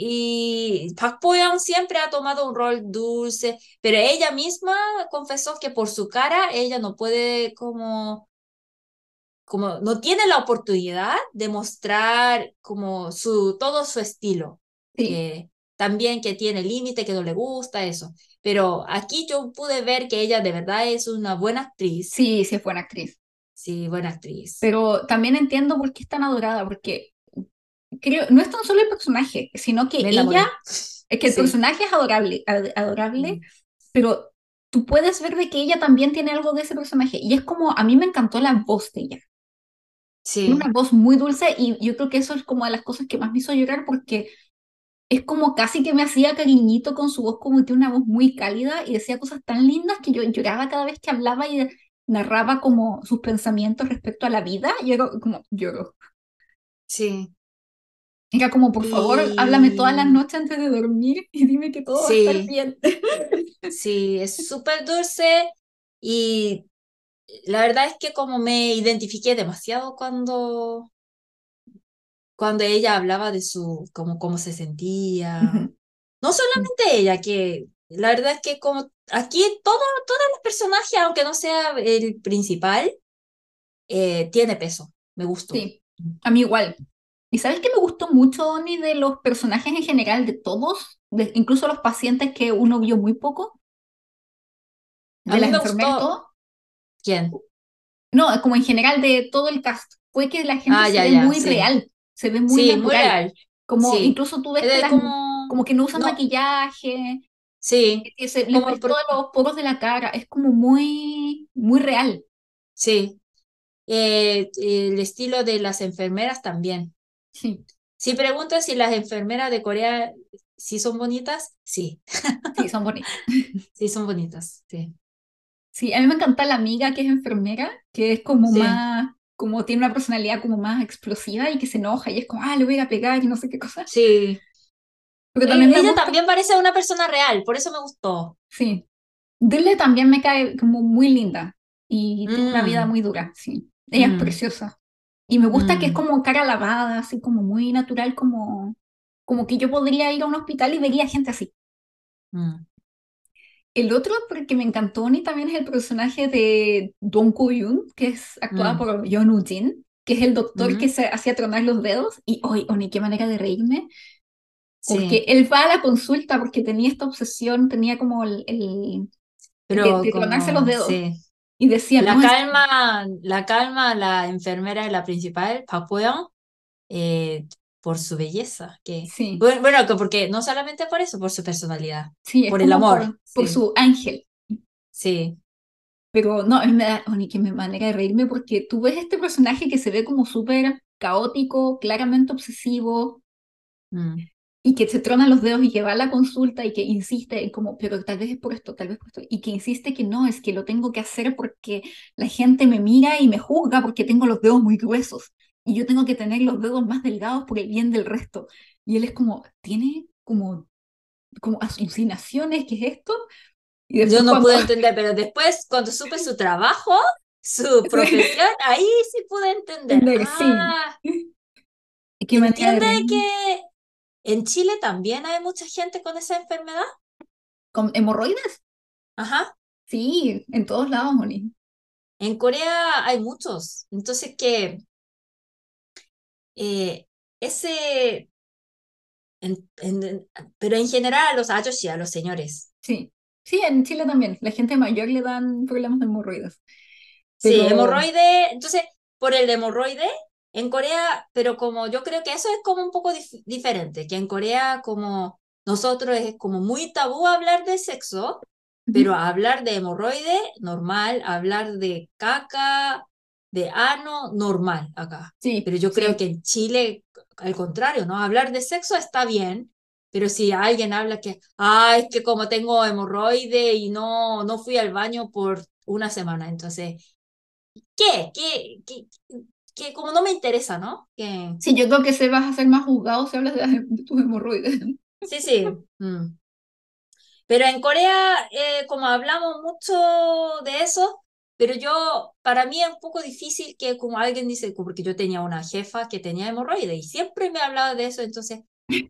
Y Park Bo siempre ha tomado un rol dulce, pero ella misma confesó que por su cara ella no puede como como no tiene la oportunidad de mostrar como su todo su estilo. Sí también que tiene límite, que no le gusta, eso. Pero aquí yo pude ver que ella de verdad es una buena actriz. Sí, sí es buena actriz. Sí, buena actriz. Pero también entiendo por qué es tan adorada, porque creo, no es tan solo el personaje, sino que ella, es que el personaje es adorable, adorable, mm. pero tú puedes ver de que ella también tiene algo de ese personaje. Y es como, a mí me encantó la voz de ella. Sí. una voz muy dulce y yo creo que eso es como de las cosas que más me hizo llorar porque es como casi que me hacía cariñito con su voz, como tiene una voz muy cálida y decía cosas tan lindas que yo lloraba cada vez que hablaba y narraba como sus pensamientos respecto a la vida. Y era como, lloro. Sí. Era como, por favor, háblame todas las noches antes de dormir y dime que todo va a estar bien. (laughs) sí, es súper dulce y la verdad es que como me identifiqué demasiado cuando cuando ella hablaba de su, como cómo se sentía. No solamente ella, que la verdad es que como aquí todo, todos los personajes, aunque no sea el principal, eh, tiene peso. Me gustó. Sí, a mí igual. ¿Y sabes qué me gustó mucho, Oni, de los personajes en general, de todos? incluso los pacientes que uno vio muy poco, de las enfermeras, todo. ¿Quién? No, como en general de todo el cast, fue que la gente ah, se ve muy real, se ve muy, natural. muy real. Como incluso tú ves que como... que no usan maquillaje. Sí. Que se como todos los poros de la cara, es como muy, muy real. Sí. Eh, el estilo de las enfermeras también. Sí. Si preguntas si las enfermeras de Corea sí son bonitas, sí. Sí, son bonitas. (laughs) Sí, son bonitas, sí. Sí, a mí me encanta la amiga que es enfermera, que es como más, como tiene una personalidad como más explosiva y que se enoja y es como, ah, le voy a pegar y no sé qué cosa. Sí. Porque eh, también ella también parece una persona real, por eso me gustó. Sí. Dile también me cae como muy linda y tiene una vida mm. muy dura, sí. Ella es mm. preciosa. Y me gusta que es mm. como cara lavada, así como muy natural, como, como que yo podría ir a un hospital y vería gente así. El otro que me encantó Oni también es el personaje de Dong Koo-yoon, que es actuado por Yeon Woo-jin, que es el doctor que se hacía tronar los dedos. Y hoy, Oni, qué manera de reírme. Porque él va a la consulta porque tenía esta obsesión, tenía como el, el Pero de, tronarse los dedos. Y decía, la calma, la calma, la enfermera de la principal, Papueon, eh, por su belleza. Que, sí. Bueno, porque no solamente por eso, por su personalidad, sí, por el amor. Por, su ángel. Sí. Pero no, me da, oh, ni que me manera de reírme porque tú ves este personaje que se ve como súper caótico, claramente obsesivo, mm y que se tronan los dedos y que va a la consulta y que insiste en como, pero tal vez es por esto, tal vez por esto, y que insiste que no, es que lo tengo que hacer porque la gente me mira y me juzga porque tengo los dedos muy gruesos y yo tengo que tener los dedos más delgados por el bien del resto. Y él es como, tiene como, como alucinaciones, ¿qué es esto? Y yo no pude (laughs) entender, pero después cuando supe su trabajo, su profesión, ahí sí pude entender. ah, (laughs) sí. entiende que ¿En Chile también hay mucha gente con esa enfermedad? ¿Con hemorroides? Ajá. Sí, en todos lados, Moni. En Corea hay muchos. Entonces, que eh, ese. pero en general a los ayos y a los señores. Sí, sí, en Chile también. La gente mayor le dan problemas de hemorroides. Sí, hemorroide. Entonces, por el hemorroide, en Corea, pero como yo creo que eso es como un poco diferente, que en Corea como nosotros es como muy tabú hablar de sexo, pero hablar de hemorroide, normal, hablar de caca, de ano, normal acá. Sí, pero yo creo que en Chile, al contrario, ¿no? Hablar de sexo está bien, pero si alguien habla que, ah, es que como tengo hemorroide y no, no fui al baño por una semana, entonces, ¿qué? ¿Qué? ¿Qué? Que como no me interesa, ¿no? Que... Sí, yo creo que se vas a ser más juzgado si hablas de, tus hemorroides. Sí, sí. Mm. Pero en Corea, eh, como hablamos mucho de eso, pero yo, para mí es un poco difícil que como alguien dice, porque yo tenía una jefa que tenía hemorroides y siempre me hablaba de eso, entonces,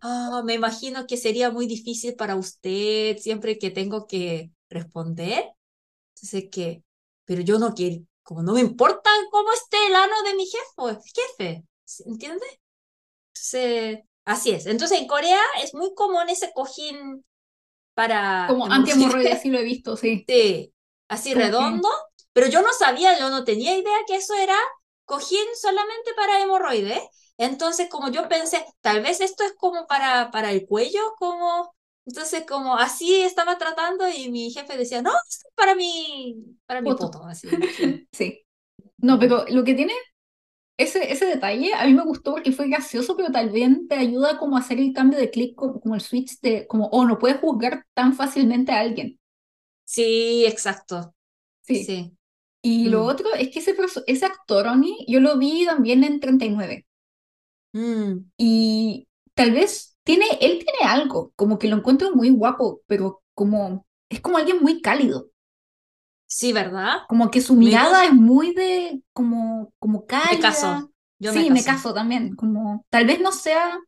ah, me imagino que sería muy difícil para usted siempre que tengo que responder. Entonces, que, pero yo no quiero, como no me importa cómo esté el ano de mi jefe, jefe, ¿entiendes? Entonces, así es. Entonces, en Corea es muy común ese cojín para... Como antihemorroides, (laughs) sí lo he visto, sí. Sí, así redondo, pero yo no sabía, yo no tenía idea que eso era cojín solamente para hemorroides. Entonces, como yo pensé, tal vez esto es como para, para el cuello, como entonces, como así estaba tratando y mi jefe decía, no, es para mi, para mi foto. Así, (laughs) sí. No, pero lo que tiene ese, ese detalle a mí me gustó porque fue gracioso, pero tal vez te ayuda como a hacer el cambio de clic, como, el switch de, como, oh, no puedes juzgar tan fácilmente a alguien. Sí, exacto. Sí. sí. Y lo mm. otro es que ese, ese actor, Oni, yo lo vi también en 39. Mm. Y tal vez tiene, él tiene algo, como que lo encuentro muy guapo, pero como, es como alguien muy cálido. Sí, ¿verdad? Como que su mirada es muy de, como, como cálida. Me caso. Yo sí, me caso. también. Como, tal vez no sea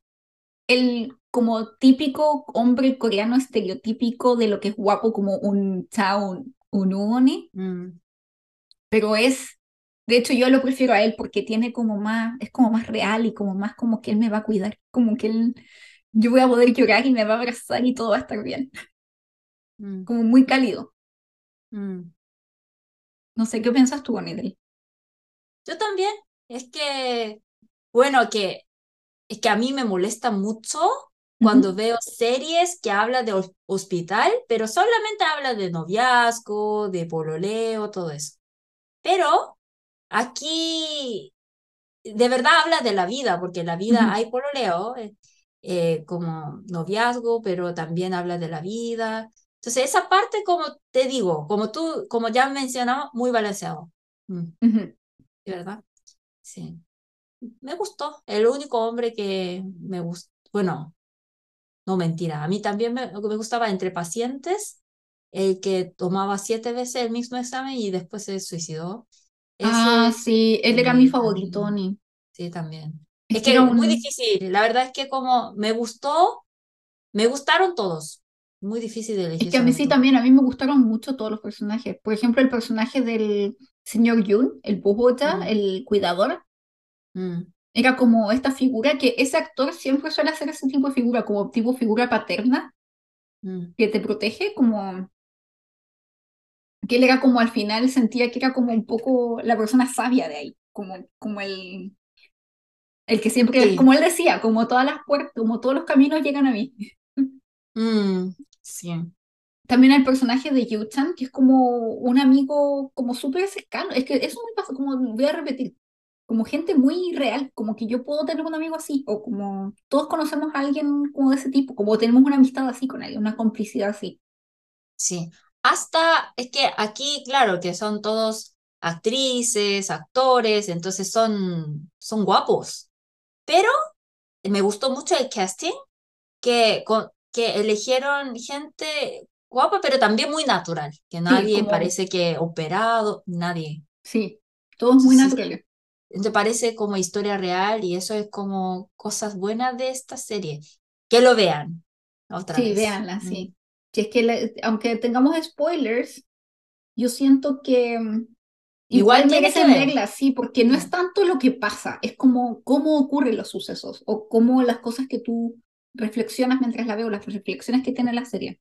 el como típico hombre coreano estereotípico de lo que es guapo como un chao, un, un uni, mm. pero es, de hecho yo lo prefiero a él porque tiene como más, es como más real y como más como que él me va a cuidar, como que él yo voy a poder llorar y me va a abrazar y todo va a estar bien. Mm. Como muy cálido. Mm. No sé, ¿qué piensas tú, Anidel? Yo también. Es que, bueno, que es que a mí me molesta mucho cuando veo series que hablan de hospital, pero solamente habla de noviazgo, de pololeo, todo eso. Pero aquí de verdad habla de la vida, porque en la vida hay pololeo, eh, como noviazgo, pero también habla de la vida. Entonces, esa parte, como te digo, como tú, como ya mencionamos, muy balanceado. Mm. ¿Verdad? Sí. Me gustó. El único hombre que me gustó, bueno, no mentira, a mí también me, me gustaba entre pacientes, el que tomaba siete veces el mismo examen y después se suicidó. ah, sí, él era mi favorito, Tony. Sí, también. Es, que, era muy difícil. La verdad es que como me gustó, me gustaron todos. Muy difícil de elegir. Es que a mí sí también, a mí me gustaron mucho todos los personajes. Por ejemplo, el personaje del señor Yun, el Bogota, mm. el cuidador. Mm. Era como esta figura que ese actor siempre suele hacer ese tipo de figura, como tipo figura paterna, mm. que te protege, como que él era como al final sentía que era como un poco la persona sabia de ahí, como, como el, el que siempre, como él decía, como todas las puertas, como todos los caminos llegan a mí. (laughs) Mm, sí. También el personaje de Yu-chan, que es como un amigo como súper cercano. Es que eso me pasa, como voy a repetir, como gente muy real, como que yo puedo tener un amigo así, o como todos conocemos a alguien como de ese tipo, como tenemos una amistad así con alguien, una complicidad así. Sí, hasta es que aquí, claro, que son todos actrices, actores, entonces son, son guapos. Pero me gustó mucho el casting, que, que eligieron gente guapa, pero también muy natural, que nadie parece que operado, nadie. Sí, todos muy naturales. Te parece como historia real y eso es como cosas buenas de esta serie. Que lo vean. Otra sí, véanla, sí. es que aunque tengamos spoilers, yo siento que mm, Igual, tiene que verla, sí, porque no es tanto lo que pasa, es como cómo ocurren los sucesos o cómo las cosas que tú reflexionas mientras la veo, las reflexiones que tiene la serie.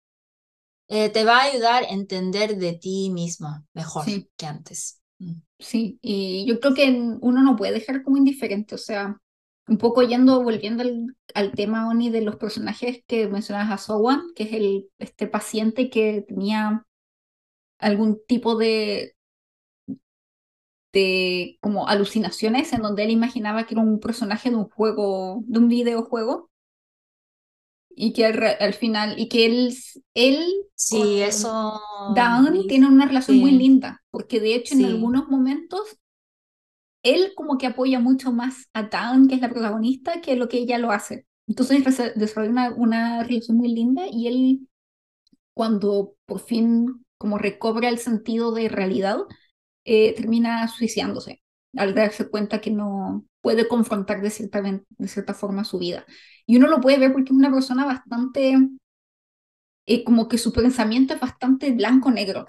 Eh, te va a ayudar a entender de ti misma mejor que antes. Mm. Sí, y yo creo que uno no puede dejar como indiferente, o sea, un poco yendo, volviendo al, al tema, Oni, de los personajes que mencionabas a Sowan, que es el, este paciente que tenía algún tipo de de como alucinaciones en donde él imaginaba que era un personaje de un juego, de un videojuego. Y que al, final, y que él, él sí, eso Down tiene una relación muy linda, porque de hecho en algunos momentos él como que apoya mucho más a Down, que es la protagonista, que lo que ella lo hace. Entonces desarrolla una, una relación muy linda y él cuando por fin como recobra el sentido de realidad, eh, termina suicidándose al darse cuenta que no puede confrontar de cierta, de cierta forma su vida. Y uno lo puede ver porque es una persona bastante, eh, como que su pensamiento es bastante blanco-negro.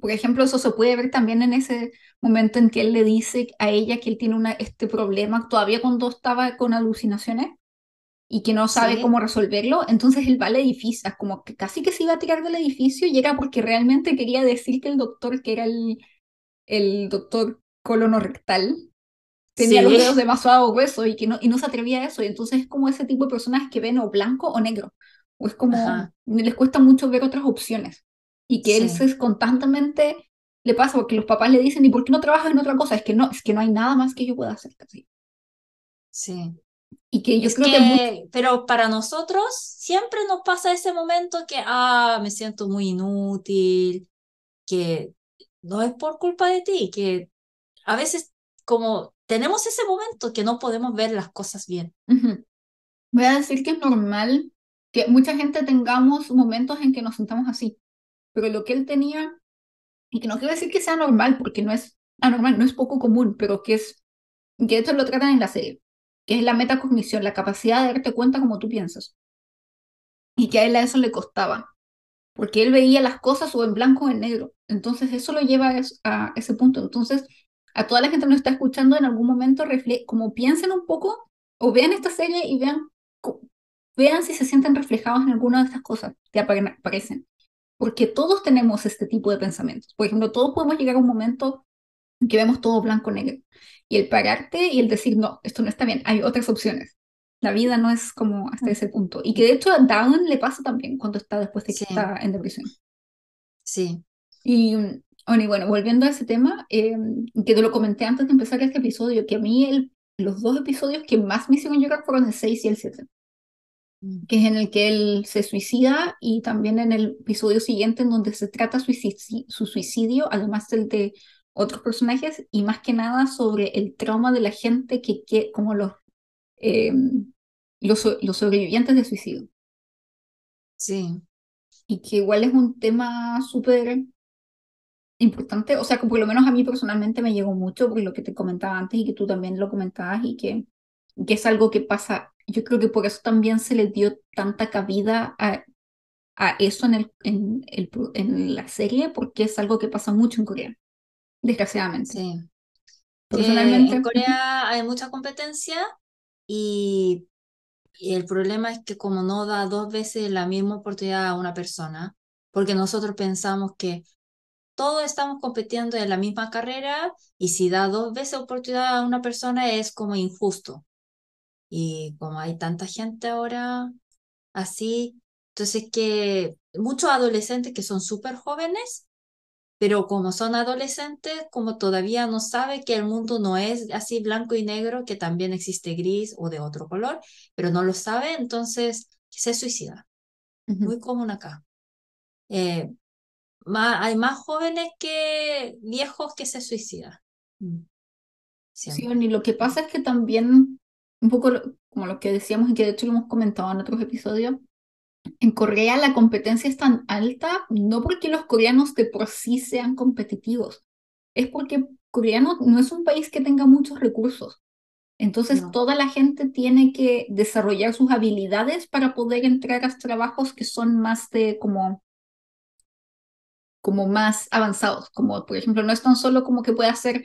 Por ejemplo, eso se puede ver también en ese momento en que él le dice a ella que él tiene una, este problema todavía cuando estaba con alucinaciones y que no sabe cómo resolverlo, entonces él va al edificio, como que casi que se iba a tirar del edificio, llega porque realmente quería decir que el doctor, que era el, el doctor colonorrectal tenía los dedos demasiado gruesos y que no, y no se atrevía a eso. Y entonces es como ese tipo de personas que ven o blanco o negro. O es como, les cuesta mucho ver otras opciones. Y que él se constantemente le pasa porque los papás le dicen, ¿y por qué no trabajas en otra cosa? Es que no, es que no hay nada más que yo pueda hacer casi. Sí. Y que yo creo que, Pero para nosotros siempre nos pasa ese momento que, ah, me siento muy inútil, que no es por culpa de ti, que a veces como tenemos ese momento que no podemos ver las cosas bien. Voy a decir que es normal que mucha gente tengamos momentos en que nos sentamos así, pero lo que él tenía, y que no quiero decir que sea normal, porque no es anormal, no es poco común, pero que es, que esto lo tratan en la serie, que es la metacognición, la capacidad de darte cuenta como tú piensas. Y que a él a eso le costaba porque él veía las cosas o en blanco o en negro. Entonces eso lo lleva a ese punto. Entonces, a toda la gente que nos está escuchando en algún momento, como piensen un poco o vean esta serie y vean vean si se sienten reflejados en alguna de estas cosas que aparecen. Porque todos tenemos este tipo de pensamientos. Por ejemplo, todos podemos llegar a un momento en que vemos todo blanco-negro. Y el pararte y el decir, no, esto no está bien, hay otras opciones. La vida no es como hasta ese punto. Y que de hecho a Down le pasa también cuando está después de que está en depresión. Sí. Y bueno, y bueno, volviendo a ese tema, eh, que te lo comenté antes de empezar este episodio, que a mí el, los dos episodios que más me hicieron llorar fueron el 6 y el 7. Mm. Que es en el que él se suicida y también en el episodio siguiente en donde se trata su suicidio, además del de otros personajes, y más que nada sobre el trauma de la gente que, que como los, eh, los, los sobrevivientes de suicidio. Sí. Y que igual es un tema súper importante, o sea, que por lo menos a mí personalmente me llegó mucho por lo que te comentaba antes y que tú también lo comentabas y que, que es algo que pasa, yo creo que por eso también se le dio tanta cabida a, a eso en, el, en, el, en la serie, porque es algo que pasa mucho en Corea, desgraciadamente. Sí. Personalmente, en Corea hay mucha competencia y, y el problema es que como no da dos veces la misma oportunidad a una persona, porque nosotros pensamos que todos estamos compitiendo en la misma carrera y si da dos veces oportunidad a una persona es como injusto. Y como hay tanta gente ahora así, entonces que muchos adolescentes que son súper jóvenes, pero como son adolescentes, como todavía no sabe que el mundo no es así blanco y negro, que también existe gris o de otro color, pero no lo sabe, entonces se suicida. Muy común acá. Eh, hay más jóvenes que viejos que se suicidan. Mm. Sí, y lo que pasa es que también, un poco como lo que decíamos y que de hecho lo hemos comentado en otros episodios, en Corea la competencia es tan alta no porque los coreanos de por sí sean competitivos, es porque Corea no, es un país que tenga muchos recursos. Entonces toda la gente tiene que desarrollar sus habilidades para poder entrar a trabajos que son más de como como más avanzados, como por ejemplo, no es tan solo como que pueda ser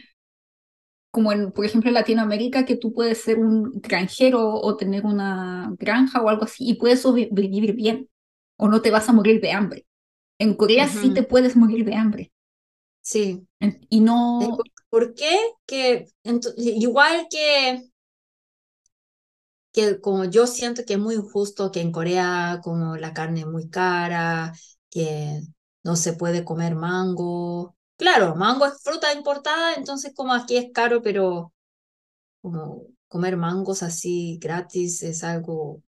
como en, por ejemplo, en Latinoamérica, que tú puedes ser un granjero o tener una granja o algo así y puedes vivir bien o no te vas a morir de hambre. En Corea sí te puedes morir de hambre. Sí. Y no... ¿Por qué? Que igual que que como yo siento que es muy injusto que en Corea como la carne es muy cara, que no se puede comer mango. Claro, mango es fruta importada, entonces como aquí es caro, pero como comer mangos así gratis es algo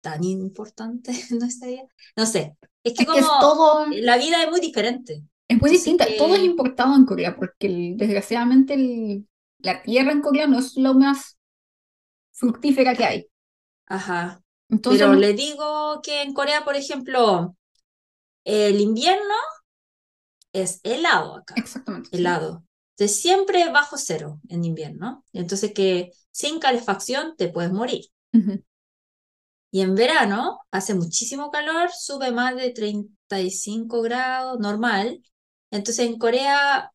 tan importante, (laughs) ¿no estaría? No sé, es que como todo... la vida es muy diferente. Es muy distinta, todo es importado en Corea, porque desgraciadamente la tierra en Corea no es lo más fructífera que hay. Ajá. Entonces, Pero le digo que en Corea, por ejemplo, el invierno es helado acá. Exactamente. Helado. Entonces siempre bajo cero en invierno. Entonces que sin calefacción te puedes morir. Y en verano hace muchísimo calor, sube más de 35 grados, normal. Entonces en Corea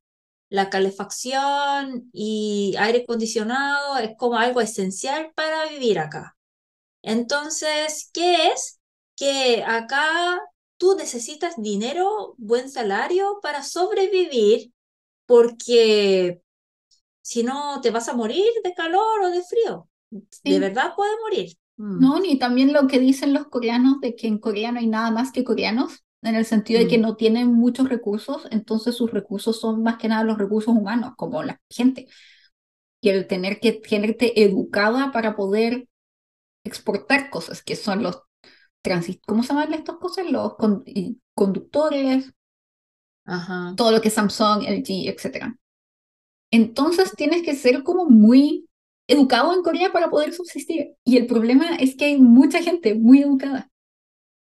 la calefacción y aire acondicionado es como algo esencial para vivir acá. Entonces, ¿qué es? Que acá tú necesitas dinero, buen salario para sobrevivir, porque si no te vas a morir de calor o de frío. De verdad puede morir. Mm. No, ni también lo que dicen los coreanos de que en Corea no hay nada más que coreanos, en el sentido de que mm. no tienen muchos recursos, entonces sus recursos son más que nada los recursos humanos, como la gente. Y el tener que tenerte educada para poder exportar cosas, que son los ¿cómo se llaman estas cosas? Los conductores, Ajá. todo lo que es Samsung, LG, etc. Entonces tienes que ser como muy educado en Corea para poder subsistir. Y el problema es que hay mucha gente muy educada.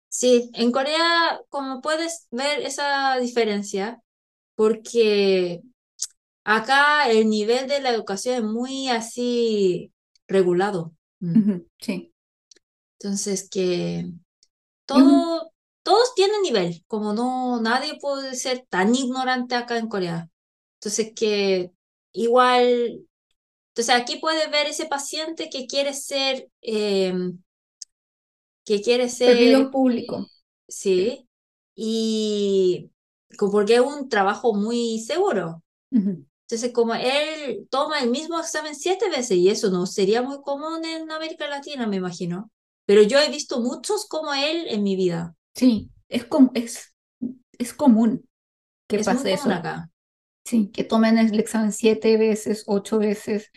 Sí, en Corea, como puedes ver esa diferencia, porque acá el nivel de la educación es muy así regulado. Sí. Entonces, que todo, todos tienen nivel, como no, nadie puede ser tan ignorante acá en Corea. Entonces que igual, entonces aquí puedes ver ese paciente que quiere ser, eh, que quiere ser... Servidor público. Sí, y porque es un trabajo muy seguro. Entonces, como él toma el mismo examen siete veces, y eso no sería muy común en América Latina, me imagino. Pero yo he visto muchos como él en mi vida. Sí, es, com es, es común que es pase eso. acá. Sí, que tomen el examen siete veces, ocho veces.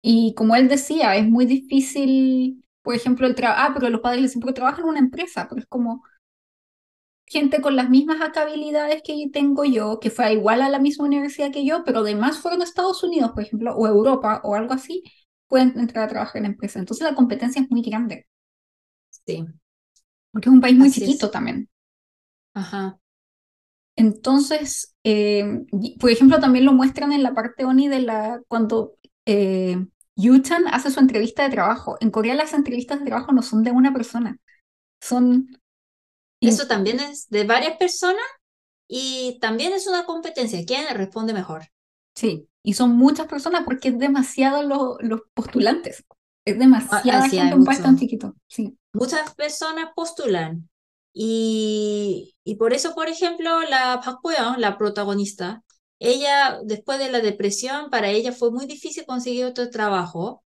Y como él decía, es muy difícil, por ejemplo, el trabajo, ah, pero los padres siempre trabajan en una empresa, pero es como, gente con las mismas habilidades que tengo yo, que fue igual a la misma universidad que yo, pero además fueron a Estados Unidos, por ejemplo, o Europa o algo así, pueden entrar a trabajar en la empresa. Entonces la competencia es muy grande. Sí. Porque es un país muy chiquito también. Ajá. Entonces, eh, por ejemplo, también lo muestran en la parte ONI de la, cuando eh, Yuchan hace su entrevista de trabajo. En Corea las entrevistas de trabajo no son de una persona, son eso también es de varias personas y también es una competencia. ¿Quién responde mejor? Sí, y son muchas personas porque es demasiado los postulantes. Es demasiada gente un país tan chiquito. Sí. Muchas personas postulan. Y, y por eso, por ejemplo, la Park la protagonista, ella, después de la depresión, para ella fue muy difícil conseguir otro trabajo.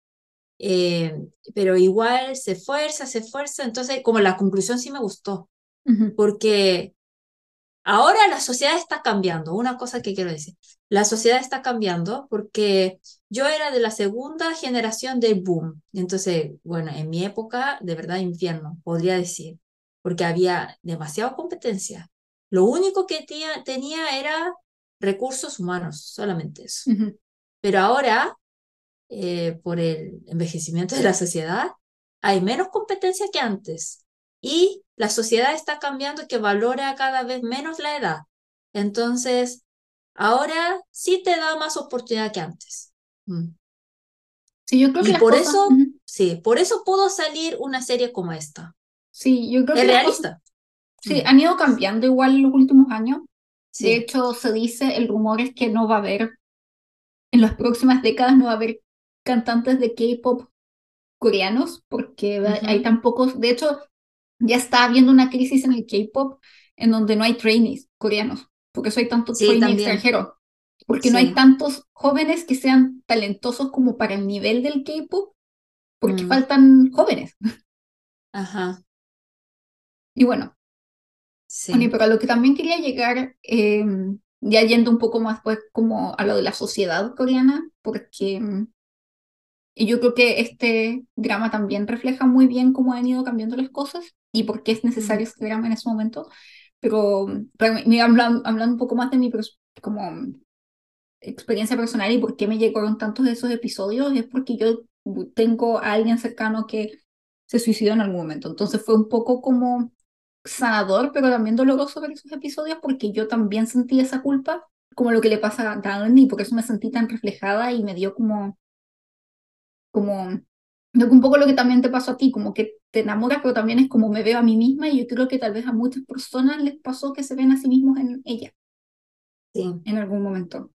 Eh, pero igual se esfuerza, se esfuerza. Entonces, como la conclusión sí me gustó porque ahora la sociedad está cambiando. Una cosa que quiero decir, la sociedad está cambiando porque yo era de la segunda generación del boom. Entonces, bueno, en mi época, de verdad, infierno, podría decir, porque había demasiada competencia. Lo único que tenía era recursos humanos, solamente eso. Pero ahora, eh, por el envejecimiento de la sociedad, hay menos competencia que antes. Y la sociedad está cambiando que valora cada vez menos la edad. Entonces, ahora sí te da más oportunidad que antes. Mm. Sí, yo creo y por eso, sí, por eso pudo salir una serie como esta. Sí, yo creo es realista. Sí, mm. han ido cambiando igual en los últimos años. De hecho, se dice, el rumor es que no va a haber, en las próximas décadas no va a haber cantantes de K-pop coreanos, porque hay tan pocos, de hecho, ya está habiendo una crisis en el K-pop en donde no hay trainees coreanos, porque eso hay tantos trainees extranjeros, porque no hay tantos jóvenes que sean talentosos como para el nivel del K-pop, porque mm. faltan jóvenes. Ajá. Y bueno, sí. pero a lo que también quería llegar, em, ya yendo un poco más pues como a lo de la sociedad coreana, porque y yo creo que este drama también refleja muy bien cómo han ido cambiando las cosas y por qué es necesario este drama en ese momento. Pero, hablando, hablando un poco más de mi como experiencia personal y por qué me llegaron tantos de esos episodios, es porque yo tengo a alguien cercano que se suicidó en algún momento. Entonces fue un poco como sanador, pero también doloroso ver esos episodios porque yo también sentí esa culpa, como lo que le pasa a Dan y por eso me sentí tan reflejada y me dio como como un poco lo que también te pasó a ti, como que te enamoras, pero también es como me veo a mí misma y yo creo que tal vez a muchas personas les pasó que se ven a sí mismos en ella. Sí. En algún momento.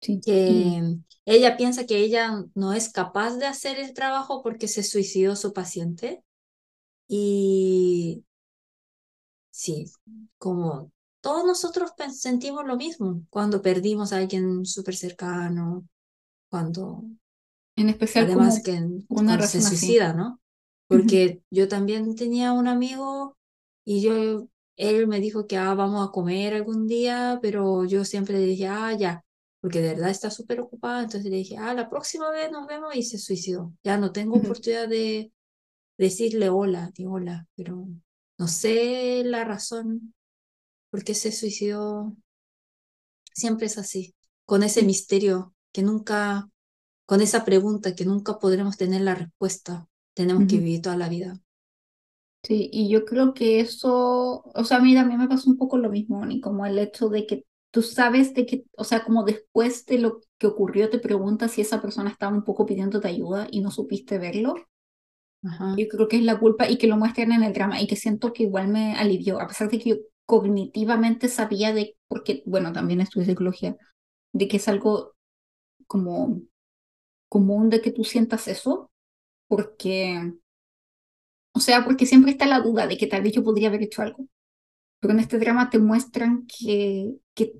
Sí. Que ella piensa que ella no es capaz de hacer el trabajo porque se suicidó su paciente. Y sí, como todos nosotros sentimos lo mismo cuando perdimos a alguien súper cercano, cuando en especial además que una se suicida, ¿no? Porque yo también tenía un amigo y yo él me dijo que ah, vamos a comer algún día, pero yo siempre le dije, ah, ya, porque de verdad está súper ocupada, entonces le dije, ah, la próxima vez nos vemos y se suicidó. Ya no tengo oportunidad de decirle hola, ni hola, pero no sé la razón por qué se suicidó. Siempre es así, con ese misterio que nunca, con esa pregunta que nunca podremos tener la respuesta, tenemos que vivir toda la vida. Sí, y yo creo que eso, o sea, a mí también me pasó un poco lo mismo, ni como el hecho de que tú sabes de que, o sea, como después de lo que ocurrió te preguntas si esa persona estaba un poco pidiéndote ayuda y no supiste verlo. Yo creo que es la culpa y que lo muestran en el drama y que siento que igual me alivió, a pesar de que yo cognitivamente sabía de, porque, bueno, también estudié psicología, de que es algo como común de que tú sientas eso, porque, o sea, porque siempre está la duda de que tal vez yo podría haber hecho algo. Pero en este drama te muestran que, que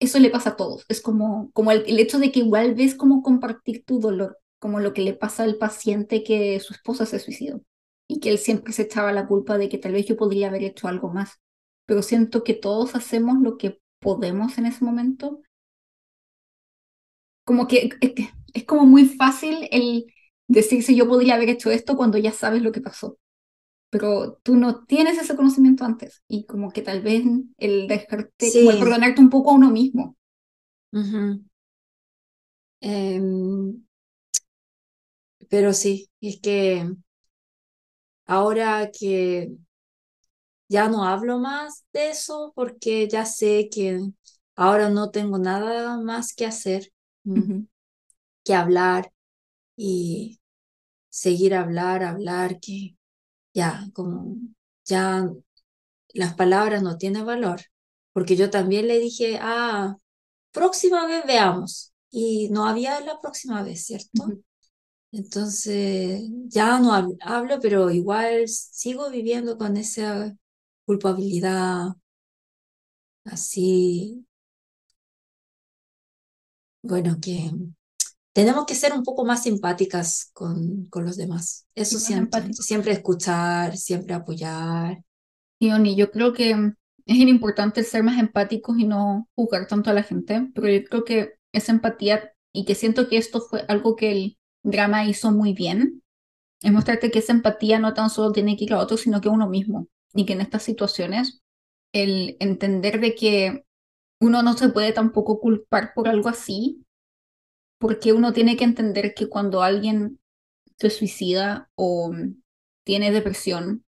eso le pasa a todos. Es como, como el, el hecho de que igual ves como compartir tu dolor, como lo que le pasa al paciente que su esposa se suicidó y que él siempre se echaba la culpa de que tal vez yo podría haber hecho algo más. Pero siento que todos hacemos lo que podemos en ese momento. Como que es, como muy fácil el decirse yo podría haber hecho esto cuando ya sabes lo que pasó. Pero tú no tienes ese conocimiento antes y como que tal vez el dejarte, como el perdonarte un poco a uno mismo. Em, pero sí, es que ahora que ya no hablo más de eso porque ya sé que ahora no tengo nada más que hacer mm, que hablar y seguir hablar, hablar, que ya, como ya las palabras no tienen valor, porque yo también le dije, ah, próxima vez veamos, y no había la próxima vez, ¿cierto? Entonces, ya no hablo, pero igual sigo viviendo con esa culpabilidad así. Bueno, que tenemos que ser un poco más simpáticas con, con los demás. Eso siempre, siempre escuchar, siempre apoyar. Sí, Oni, yo creo que es importante ser más empáticos y no juzgar tanto a la gente, pero yo creo que esa empatía y que siento que esto fue algo que el drama hizo muy bien, es mostrarte que esa empatía no tan solo tiene que ir a otro, sino que a uno mismo. Y que en estas situaciones, el entender de que uno no se puede tampoco culpar por algo así, porque uno tiene que entender que cuando alguien se suicida o tiene depresión,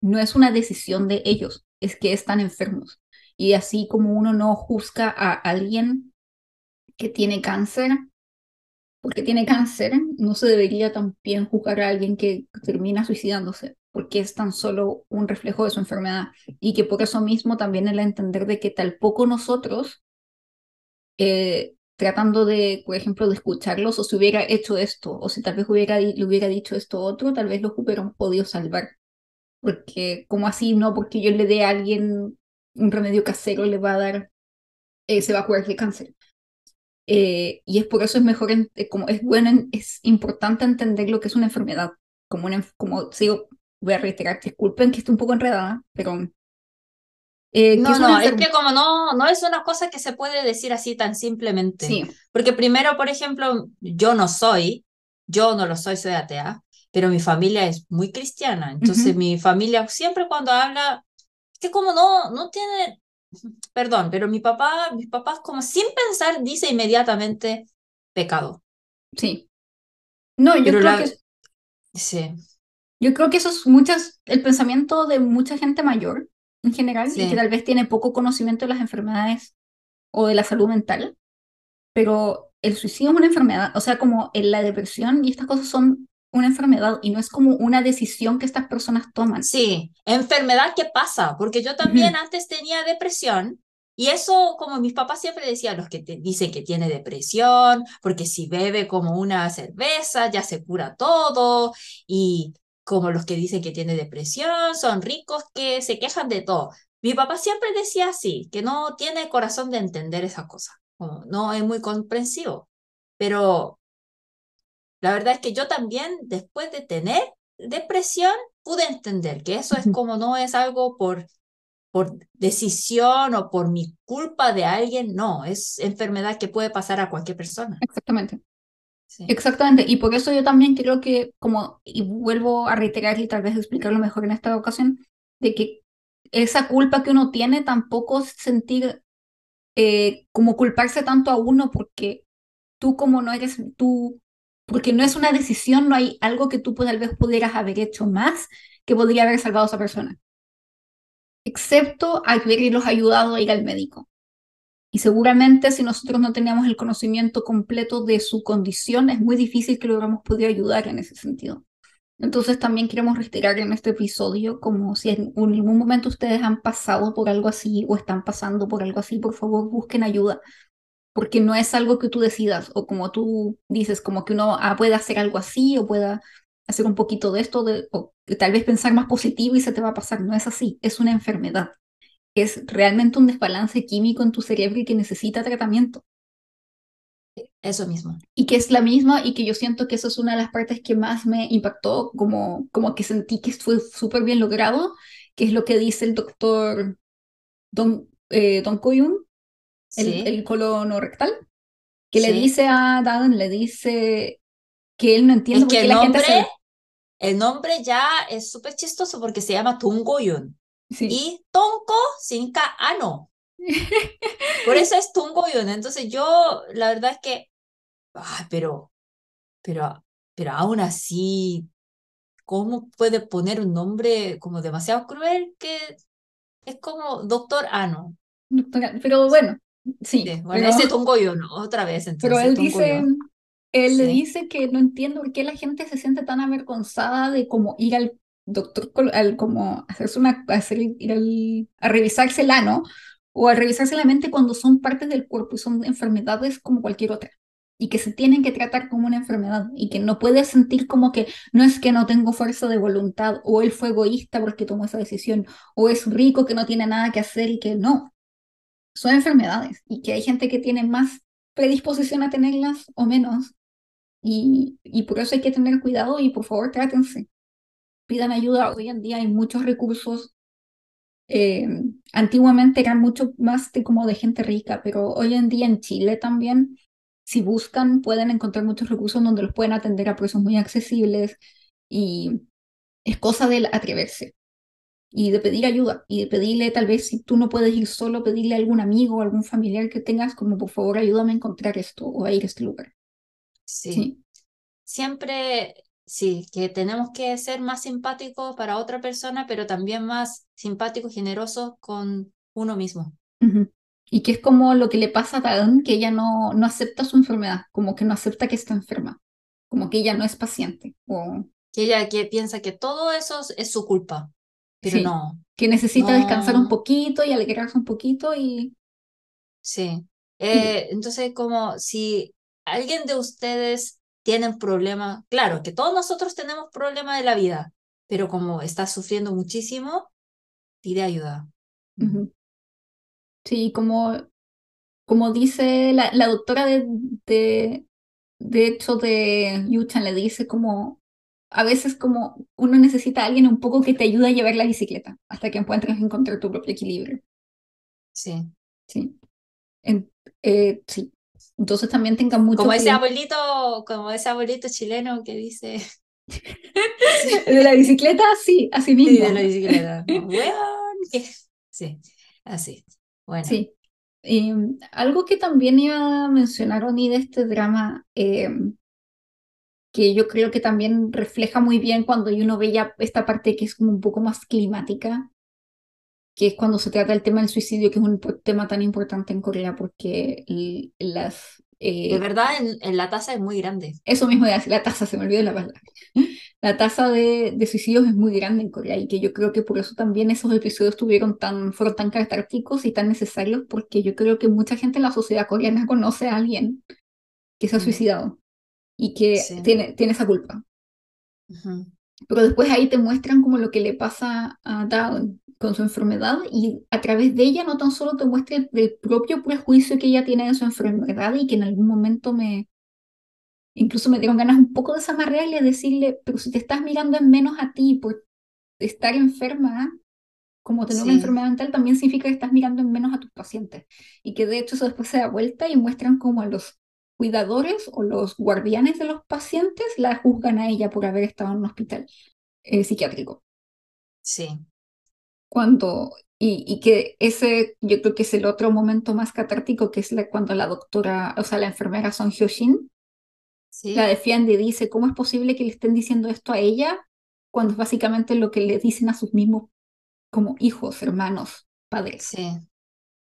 no es una decisión de ellos, es que están enfermos. Y así como uno no juzga a alguien que tiene cáncer, porque tiene cáncer, no se debería también juzgar a alguien que termina suicidándose, porque es tan solo un reflejo de su enfermedad. Y que por eso mismo también el entender de que tal poco nosotros, eh, tratando de, por ejemplo, de escucharlos, o si hubiera hecho esto, o si tal vez hubiera, le hubiera dicho esto otro, tal vez los hubieran podido salvar. Porque, como así, no, porque yo le dé a alguien un remedio casero, le va a dar, eh, se va a curar de cáncer eh, y es por eso es mejor, eh, como es bueno, es importante entender lo que es una enfermedad. Como, una, como sigo, voy a reiterar, disculpen que esté un poco enredada, pero... Eh, no, no, es que como no, no es una cosa que se puede decir así tan simplemente. Sí. Porque primero, por ejemplo, yo no soy, yo no lo soy, soy atea, pero mi familia es muy cristiana. Entonces mi familia siempre cuando habla, es que como no, no tiene, perdón, pero mi papá, mis papás como sin pensar dice inmediatamente pecado. Sí. No, yo creo que... Sí. Yo creo que eso es muchas, el pensamiento de mucha gente mayor en general y que tal vez tiene poco conocimiento de las enfermedades o de la salud mental, pero el suicidio es una enfermedad, o sea, como la depresión y estas cosas son una enfermedad y no es como una decisión que estas personas toman. Sí, enfermedad que pasa, porque yo también antes tenía depresión y eso, como mis papás siempre decían, los que te dicen que tiene depresión, porque si bebe como una cerveza ya se cura todo, y como los que dicen que tiene depresión, son ricos que se quejan de todo. Mi papá siempre decía así, que no tiene corazón de entender esa cosa, no es muy comprensivo, pero la verdad es que yo también, después de tener depresión, pude entender que eso es como no es algo por, por decisión o por mi culpa de alguien, no, es enfermedad que puede pasar a cualquier persona. Exactamente. Exactamente, y por eso yo también creo que, como, y vuelvo a reiterar y tal vez explicarlo mejor en esta ocasión, de que esa culpa que uno tiene tampoco sentir eh, como culparse tanto a uno porque tú como no eres, tú porque no es una decisión, no hay algo que tú tal vez pudieras haber hecho más que podría haber salvado a esa persona. Excepto haberlos ayudado a ir al médico. Y seguramente si nosotros no teníamos el conocimiento completo de su condición, es muy difícil que lo hubiéramos podido ayudar en ese sentido. Entonces también queremos reiterar en este episodio como si en algún momento ustedes han pasado por algo así o están pasando por algo así, por favor busquen ayuda porque no es algo que tú decidas o como tú dices, como que uno ah, pueda hacer algo así o pueda hacer un poquito de esto, de, tal vez pensar más positivo y se te va a pasar. No es así, es una enfermedad. Es realmente un desbalance químico en tu cerebro y que necesita tratamiento. Eso mismo. Y que es la misma y que yo siento que eso es una de las partes que más me impactó, como, como que sentí que fue súper bien logrado, que es lo que dice el doctor Don, eh, Don Koyun, el, el colono rectal, que le dice a Dan, le dice que él no entiende por qué la nombre, gente El nombre ya es súper chistoso porque se llama Tungoyun. Sí. Y Tonko significa ano. (laughs) Por eso es Tungoyun. Entonces yo, la verdad es que, ah, pero, pero, pero aún así, ¿cómo puede poner un nombre como demasiado cruel que es como Doctor Ano? Pero bueno, sí. bueno, ese Tungoyun, otra vez. Entonces, pero él dice, él le dice que no entiendo por qué la gente se siente tan avergonzada de como ir al doctor, al como hacerse una, hacer, ir al, a revisarse el ano o a revisarse la mente cuando son partes del cuerpo y son enfermedades como cualquier otra y que se tienen que tratar como una enfermedad y que no puedes sentir como que no es que no tengo fuerza de voluntad o él fue egoísta porque tomó esa decisión o es rico que no tiene nada que hacer y que no. Son enfermedades y que hay gente que tiene más predisposición a tenerlas o menos y, y por eso hay que tener cuidado y por favor trátense. Pidan ayuda. Hoy en día hay muchos recursos. Eh, antiguamente eran mucho más de, como de gente rica, pero hoy en día en Chile también, si buscan, pueden encontrar muchos recursos donde los pueden atender a precios muy accesibles y es cosa de atreverse y de pedir ayuda y de pedirle tal vez si tú no puedes ir solo, pedirle a algún amigo o algún familiar que tengas como por favor ayúdame a encontrar esto o a ir a este lugar. Sí. Siempre, sí, que tenemos que ser más simpáticos para otra persona, pero también más simpáticos y generosos con uno mismo. Y que es como lo que le pasa a Dawn, que ella no, no acepta su enfermedad, como que no acepta que está enferma, como que ella no es paciente. O... Que ella que piensa que todo eso es su culpa, pero no. Que necesita descansar un poquito y alegrarse un poquito y... Sí. Eh, entonces, como si alguien de ustedes tiene un problema, claro, que todos nosotros tenemos problemas de la vida, pero como estás sufriendo muchísimo, pide ayuda. Sí, como, como dice la, la doctora de, de, de hecho de Yuchan, le dice como a veces como uno necesita a alguien un poco que te ayude a llevar la bicicleta hasta que encuentres encontrar tu propio equilibrio. Sí. Sí. Eh, sí. Entonces también tengan mucho Como ese abuelito, como ese abuelito chileno que dice. (laughs) de la bicicleta, sí, así mismo. Sí, de la bicicleta. (laughs) sí, así. Bueno. Sí. Y algo que también iba a mencionar, Oni, de este drama, eh, que yo creo que también refleja muy bien cuando uno ve ya esta parte que es como un poco más climática, que es cuando se trata del tema del suicidio, que es un tema tan importante en Corea, porque las... Eh, de verdad, en, la tasa es muy grande. Eso mismo de la tasa, se me olvidó la palabra. (laughs) La tasa de, de, suicidios es muy grande en Corea y que yo creo que por eso también esos episodios tuvieron tan, fueron tan catárticos y tan necesarios, porque yo creo que mucha gente en la sociedad coreana conoce a alguien que se ha suicidado y que tiene, tiene esa culpa. Pero después ahí te muestran como lo que le pasa a Dawn con su enfermedad y a través de ella no tan solo te muestra el, propio prejuicio que ella tiene de su enfermedad y que en algún momento me, incluso me dieron ganas un poco de desamarrearle y decirle, pero si te estás mirando en menos a ti por estar enferma, como tener una enfermedad mental, también significa que estás mirando en menos a tus pacientes. Y que de hecho eso después se da vuelta y muestran como a los cuidadores o los guardianes de los pacientes la juzgan a ella por haber estado en un hospital eh, psiquiátrico. Sí. Cuando, y, y, que ese yo creo que es el otro momento más catártico, que es la, cuando la doctora, o sea, la enfermera Son Hyoshin sí. la defiende y dice, ¿cómo es posible que le estén diciendo esto a ella cuando es básicamente lo que le dicen a sus mismos como hijos, hermanos, padres? Sí,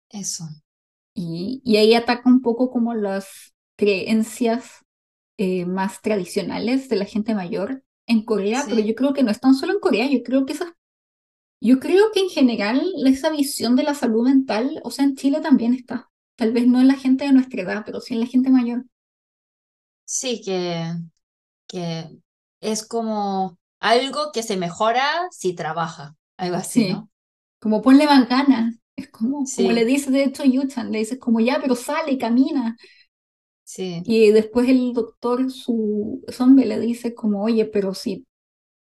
eso. Y, y ahí ataca un poco como las creencias eh, más tradicionales de la gente mayor en Corea, pero yo creo que no es tan solo en Corea, yo creo que esa, yo creo que en general esa visión de la salud mental, o sea, en Chile también está. Tal vez no en la gente de nuestra edad, pero sí en la gente mayor. Sí, que, que es como algo que se mejora si trabaja, algo así, ¿no? Como ponle más ganas. Es como, como le dice de hecho Yuchan, le dices como ya, pero sale, camina. Sí. Y después el doctor, su zombie, le dice como, oye, pero sí,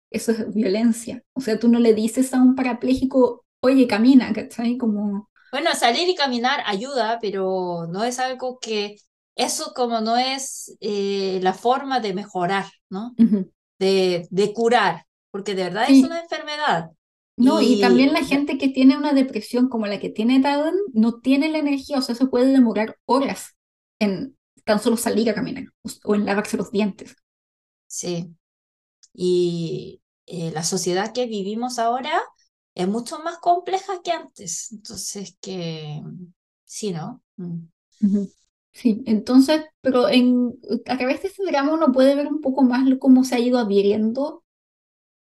eso es violencia. O sea, tú no le dices a un parapléjico, oye, camina, ¿cachai? Como... Bueno, salir y caminar ayuda, pero no es algo que, eso como no es eh, la forma de mejorar, ¿no? de, de, curar, porque de verdad es una enfermedad. No, y, también la gente que tiene una depresión como la que tiene Darwin no tiene la energía, o sea, se puede demorar horas en tan solo salir a caminar o en lavarse los dientes. Sí. Y eh, la sociedad que vivimos ahora es mucho más compleja que antes. Entonces, que sí, ¿no? Mm. Sí, entonces, pero en, a través de este drama uno puede ver un poco más cómo se ha ido adhiriendo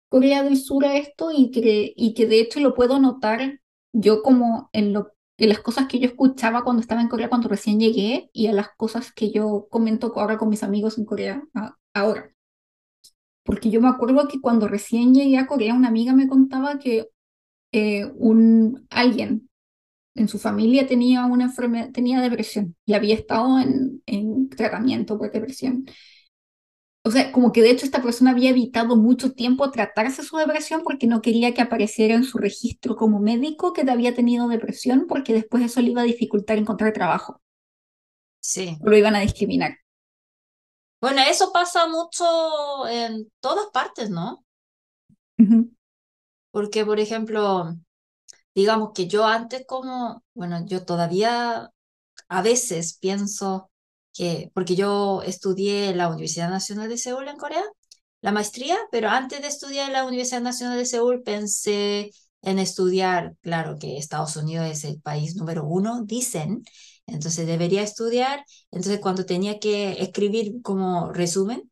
Corea del Sur a esto y que, y que de hecho lo puedo notar yo como en, lo, en las cosas que yo escuchaba cuando estaba en Corea, cuando recién llegué, y a las cosas que yo comento ahora con mis amigos en Corea ahora. Porque yo me acuerdo que cuando recién llegué a Corea, una amiga me contaba que eh, un, alguien en su familia tenía una enfermedad, tenía depresión y había estado en, en tratamiento por depresión o sea, como que de hecho esta persona había evitado mucho tiempo tratarse su depresión porque no quería que apareciera en su registro como médico que había tenido depresión porque después eso le iba a dificultar encontrar trabajo. Sí. Lo iban a discriminar. Bueno, eso pasa mucho en todas partes, ¿no? Porque, por ejemplo, digamos que yo antes como, bueno, yo todavía a veces pienso porque yo estudié en la Universidad Nacional de Seúl en Corea, la maestría, pero antes de estudiar en la Universidad Nacional de Seúl pensé en estudiar, claro que Estados Unidos es el país número uno, dicen, entonces debería estudiar, entonces cuando tenía que escribir como resumen,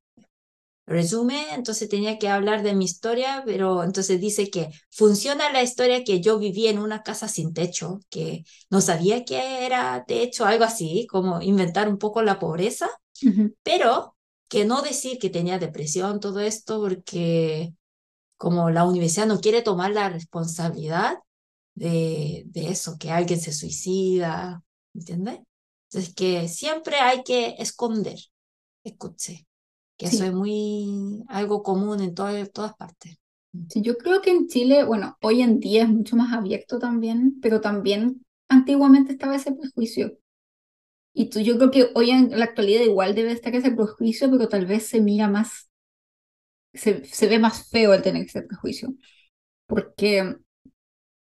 resumen, entonces tenía que hablar de mi historia, pero entonces dice que funciona la historia que yo viví en una casa sin techo, que no sabía que era techo, algo así, como inventar un poco la pobreza, pero que no decir que tenía depresión, todo esto, porque como la universidad no quiere tomar la responsabilidad de, de eso, que alguien se suicida, ¿entiendes? Entonces que siempre hay que esconder, escuche que eso es muy algo común en todas, todas partes. Mm. Sí, yo creo que en Chile, bueno, hoy en día es mucho más abierto también, pero también antiguamente estaba ese prejuicio. Y tú, yo creo que hoy en la actualidad igual debe estar ese prejuicio, pero tal vez se mira más, se, se ve más feo el tener ese prejuicio. Porque,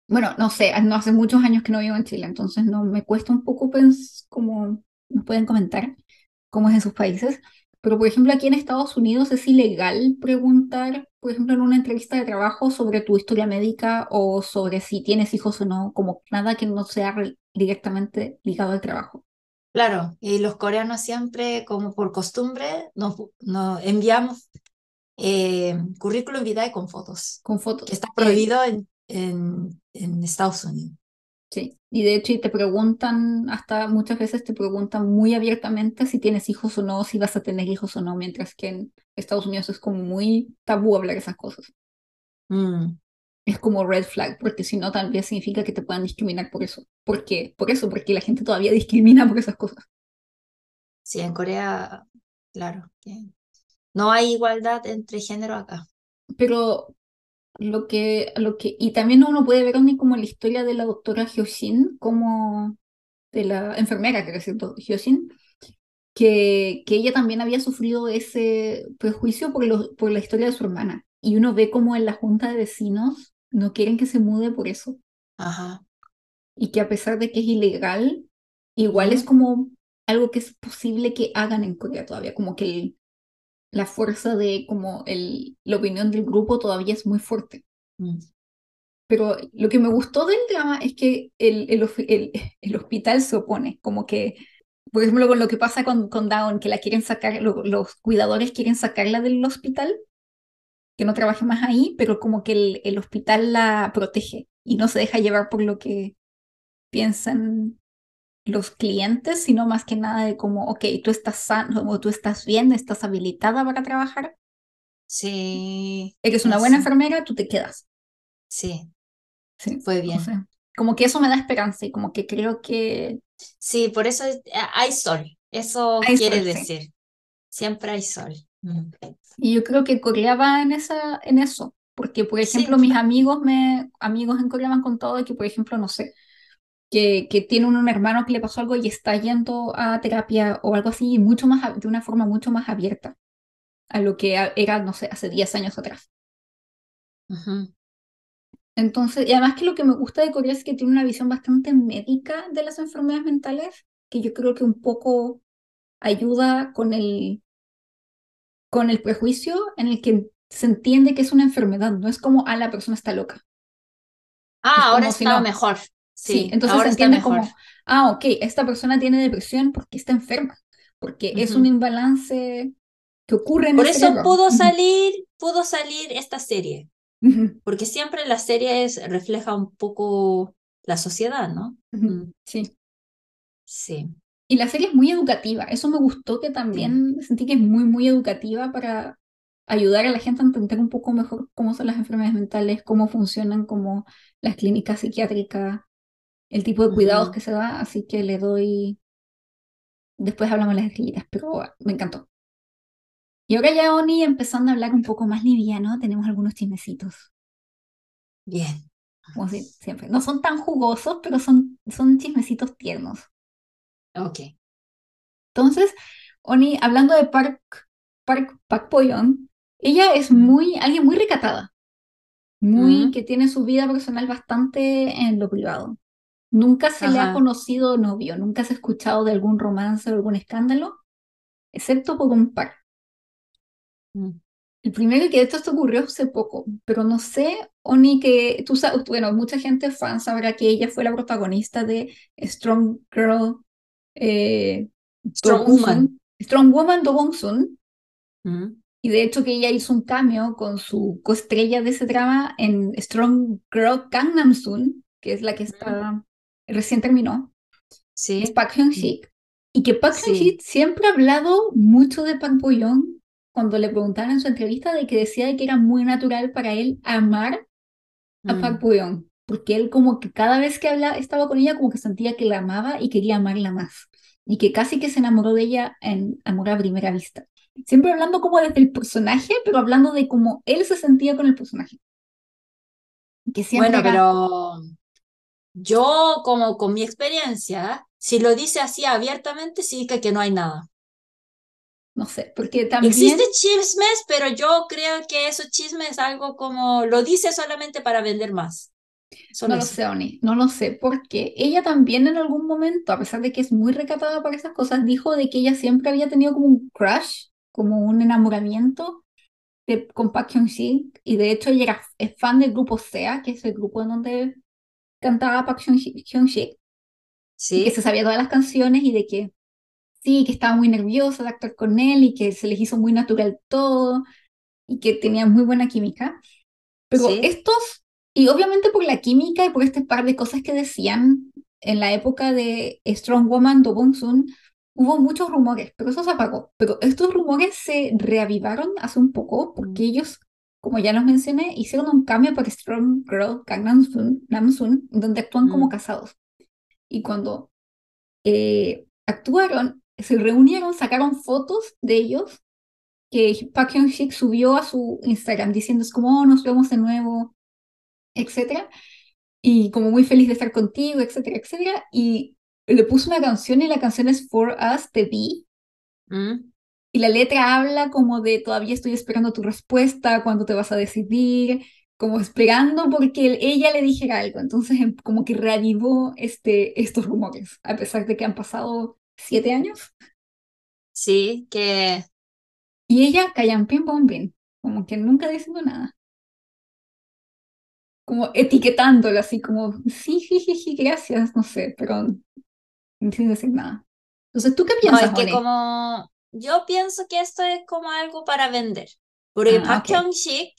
bueno, no sé, no hace muchos años que no vivo en Chile, entonces no me cuesta un poco pensar, como nos pueden comentar cómo es en sus países, pero, por ejemplo, aquí en Estados Unidos es ilegal preguntar, por ejemplo, en una entrevista de trabajo sobre tu historia médica o sobre si tienes hijos o no, como nada que no sea directamente ligado al trabajo. Claro, y los coreanos siempre, como por costumbre, nos, enviamos eh, currículum vitae con fotos. Con fotos. Que está prohibido en, en, en Estados Unidos. Sí, y de hecho te preguntan, hasta muchas veces te preguntan muy abiertamente si tienes hijos o no, si vas a tener hijos o no, mientras que en Estados Unidos es como muy tabú hablar esas cosas. Mm. Es como red flag, porque si no también significa que te puedan discriminar por eso. ¿Por qué? Por eso, porque la gente todavía discrimina por esas cosas. Sí, en Corea, claro. No hay igualdad entre género acá. Pero lo que, lo que, y también uno puede ver como la historia de la doctora Hyoshin, como de la enfermera que es Hyoshin, que, que ella también había sufrido ese prejuicio por, lo, por la historia de su hermana. Y uno ve como en la junta de vecinos no quieren que se mude por eso. Ajá. Y que a pesar de que es ilegal, igual es como algo que es posible que hagan en Corea todavía, como que el, la fuerza de como el, la opinión del grupo todavía es muy fuerte. Mm. Pero lo que me gustó del drama es que el, el, el, hospital se opone, como que, por ejemplo, con lo que pasa con, con Dawn, que la quieren sacar, los cuidadores quieren sacarla del hospital, que no trabaje más ahí, pero como que el, hospital la protege y no se deja llevar por lo que piensan los clientes, sino más que nada de como, ok, tú estás sano, o tú estás bien, estás habilitada para trabajar, Sí. Eres una buena enfermera, tú te quedas. Sí. Sí. Fue bien. como que eso me da esperanza y como que creo que. Sí, por eso eh, hay sol. Eso quiere decir. Siempre hay sol. Mm. Y yo creo que Corea va en, esa, en eso. Porque, por ejemplo, mis amigos, me, amigos en Corea me han contado que, por ejemplo, no sé, que, que tiene un, hermano que le pasó algo y está yendo a terapia o algo así, mucho más, de una forma mucho más abierta a lo que era, no sé, hace 10 años atrás. Entonces, y además que lo que me gusta de Corea es que tiene una visión bastante médica de las enfermedades mentales, que yo creo que un poco ayuda con el, con el prejuicio en el que se entiende que es una enfermedad, no es como, ah, la persona está loca. Ah, ahora está mejor. Sí, entonces entiende como, ah, ok, esta persona tiene depresión porque está enferma, porque es un imbalance que ocurre en Por eso pudo salir, pudo salir esta serie, porque siempre la serie refleja un poco la sociedad, ¿no? Mm. Sí. Sí. Y la serie es muy educativa, eso me gustó que también sentí que es muy, muy educativa para ayudar a la gente a entender un poco mejor cómo son las enfermedades mentales, cómo funcionan como las clínicas psiquiátricas, el tipo de cuidados que se da, así que le doy... Después hablamos las estrellitas, pero me encantó. Y ahora ya, Oni, empezando a hablar un poco más liviano, tenemos algunos chismecitos. Bien. Como siempre. No son tan jugosos, pero son, son chismecitos tiernos. Ok. Entonces, Oni, hablando de Park, Park, Park Poyon, ella es muy, alguien muy recatada, muy que tiene su vida personal bastante en lo privado. Nunca se le ha conocido novio, nunca se ha escuchado de algún romance o algún escándalo, excepto por un par. Mm. El primero que esto, esto ocurrió hace poco, pero no sé, Oni, que tú sabes, bueno, mucha gente fan sabrá que ella fue la protagonista de Strong Girl, eh, Strong Woman. Strong Woman Do Bong Sun, mm. Y de hecho que ella hizo un cameo con su coestrella de ese drama en Strong Girl Gangnam Soon, que es la que está recién terminó. Sí. Es Park Hyun-sik. Y que Park Hyun-sik siempre ha hablado mucho de Park Bo-young cuando le preguntaron en su entrevista de que decía que era muy natural para él amar a mm. Park Bo-young, porque él como que cada vez que hablaba, estaba con ella como que sentía que la amaba y quería amarla más. Y que casi que se enamoró de ella en Amor a Primera Vista siempre hablando como desde el personaje, pero hablando de cómo él se sentía con el personaje. Que bueno, pero yo como con mi experiencia, si lo dice así abiertamente, significa que no hay nada. No sé, porque también... Existe chismes, pero yo creo que esos chismes es algo como, lo dice solamente para vender más. no lo sé, Oni, no lo sé, porque ella también en algún momento, a pesar de que es muy recatada para esas cosas, dijo de que ella siempre había tenido como un crush como un enamoramiento de, con Park Hyun-sik y de hecho ella era, es fan del grupo SEA, que es el grupo en donde cantaba Park Hyun-sik, ¿Sí? que se sabía todas las canciones y de que sí, que estaba muy nerviosa de actuar con él y que se les hizo muy natural todo y que tenía muy buena química. Pero estos, y obviamente por la química y por este par de cosas que decían en la época de Strong Woman Do Bong Soon, hubo muchos rumores, pero eso se apagó. Pero estos rumores se reavivaron hace un poco porque mm. ellos, como ya los mencioné, hicieron un cambio para Strong Girl Gangnam Soon, donde actúan como mm. casados. Y cuando eh, actuaron, se reunieron, sacaron fotos de ellos que Park Hyun-sik subió a su Instagram diciendo es como, oh, nos vemos de nuevo, etcétera. Y como muy feliz de estar contigo, etcétera, etcétera. Y le puso una canción y la canción es For Us The Vi. Mm. Y la letra habla como de todavía estoy esperando tu respuesta, cuándo te vas a decidir, como esperando porque ella le dijera algo. Entonces em, como que reavivó este, estos rumores, a pesar de que han pasado siete años. Sí, que... Y ella callan pim pom como que nunca diciendo nada. Como etiquetándolo así como, sí, sí, sí, sí, gracias, no sé, pero sin decir nada. Entonces, ¿tú qué piensas? No, es que como yo pienso que esto es como algo para vender. Porque ah, Park Hyung-sik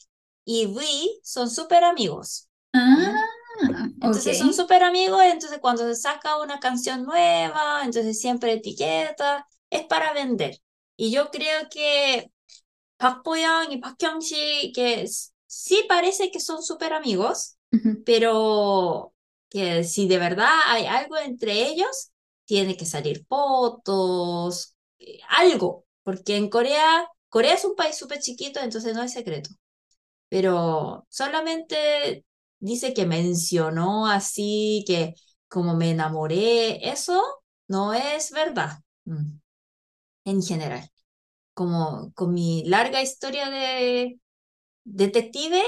y V son súper amigos. Ah, entonces son súper amigos, entonces cuando se saca una canción nueva, entonces siempre etiqueta, es para vender. Y yo creo que Park Bo-young y Park Hyung-sik, que sí parece que son súper amigos, pero que si de verdad hay algo entre ellos, tiene que salir fotos, algo, porque en Corea, Corea es un país súper chiquito, entonces no hay secreto. Pero solamente dice que mencionó así, que como me enamoré, eso no es verdad mm, en general. Como con mi larga historia de detective,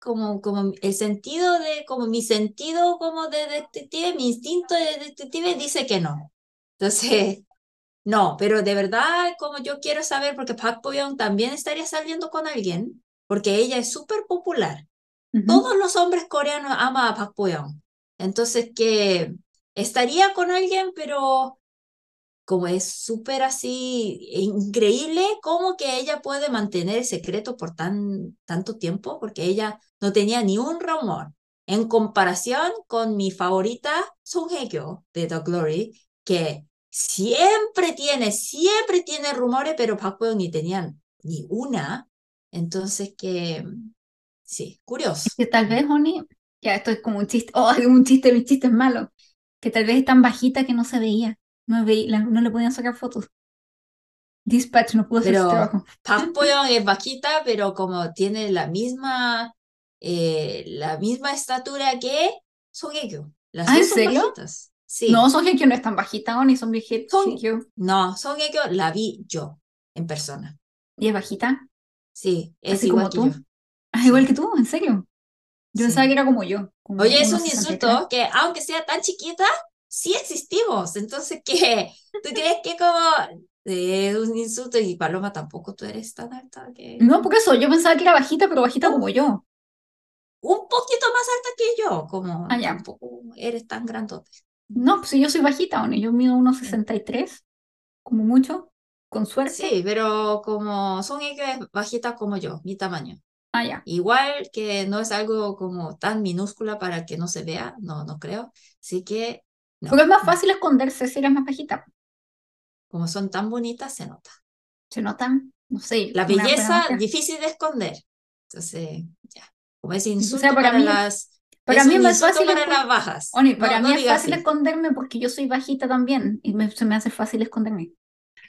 como, como el sentido de, como mi sentido como de detective, mi instinto de detective dice que no. Entonces, no, pero de verdad, como yo quiero saber, porque Park bo también estaría saliendo con alguien, porque ella es súper popular. Todos los hombres coreanos aman a Park bo Entonces, que estaría con alguien, pero como es súper así increíble cómo que ella puede mantener el secreto por tan, tanto tiempo, porque ella no tenía ni un rumor. En comparación con mi favorita, Song Hye-kyo de The Glory, que siempre tiene, siempre tiene rumores, pero Park Bo ni tenían ni una. Entonces que, sí, curioso. Que tal vez, Oni, ya esto es como un chiste, oh, un chiste, mi chiste es malo, que tal vez es tan bajita que no se veía, no, veía, no le podían sacar fotos. Dispatch no pudo hacer su trabajo. (laughs) Es bajita, pero como tiene la misma, eh, la misma estatura que Song Hye-kyo. Las ¿Ah, ¿en serio? Bajitas. Sí. No, Son Hye-kyo no es tan bajita, ni Son Hye-kyo. No, Son Hye-kyo la vi yo en persona. ¿Y es bajita? Sí, es igual como tú. (laughs) Ah, igual que tú, en serio. Yo pensaba que era como yo. Oye, es un insulto que aunque sea tan chiquita, sí existimos. Entonces, (laughs) ¿qué? ¿Tú crees que como es un insulto y Paloma tampoco tú eres tan alta que... No, porque eso, yo pensaba que era bajita, pero bajita como yo. Un poquito más alta que yo, como ah, tampoco eres tan grandote. No, pues yo soy bajita, ¿no? yo mido unos 63, como mucho, con suerte. Sí, pero como son bajitas como yo, mi tamaño. Ah, ya. Igual que no es algo como tan minúscula para que no se vea, no, no creo. Así que. No. Porque es más fácil esconderse si eres más bajita. Como son tan bonitas, se nota. ¿Se notan? No sé. La belleza difícil de esconder. Entonces, ya. Como es insulto para, las para mí es más fácil para las bajas. para mí es fácil esconderme porque yo soy bajita también y se me hace fácil esconderme.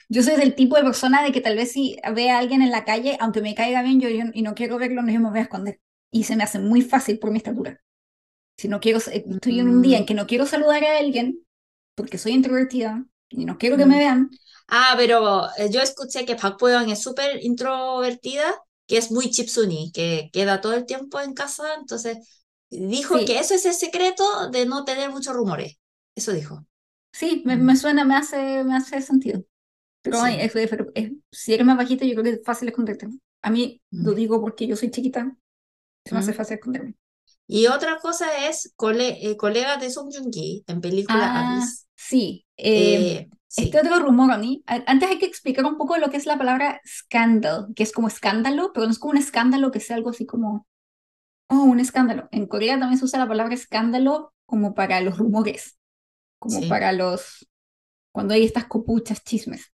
Yo soy del tipo de persona de que tal vez si ve a alguien en la calle, aunque me caiga bien yo, y no quiero verlo, no yo me voy a esconder. Y se me hace muy fácil por mi estatura. Si no quiero, estoy en un día en mm. que no quiero saludar a alguien porque soy introvertida y no quiero que me mm. vean. Ah, pero eh, yo escuché que Park es súper introvertida, que es muy chipsuni, que queda todo el tiempo en casa, entonces Dijo que eso es el secreto de no tener muchos rumores. Eso dijo. Sí, me, me suena, me hace, me hace sentido. Pero si eres más bajita, yo creo que es fácil esconderte. A mí lo digo porque yo soy chiquita, se me hace fácil esconderme. Y otra cosa es cole, eh, colega de Song Joong-ki en película ah, Sí. Eh, eh, sí. Este otro rumor, mí Antes hay que explicar un poco lo que es la palabra scandal, que es como escándalo, pero no es como un escándalo que sea algo así como oh, un escándalo. En Corea también se usa la palabra escándalo como para los rumores, como para los, cuando hay estas copuchas, chismes.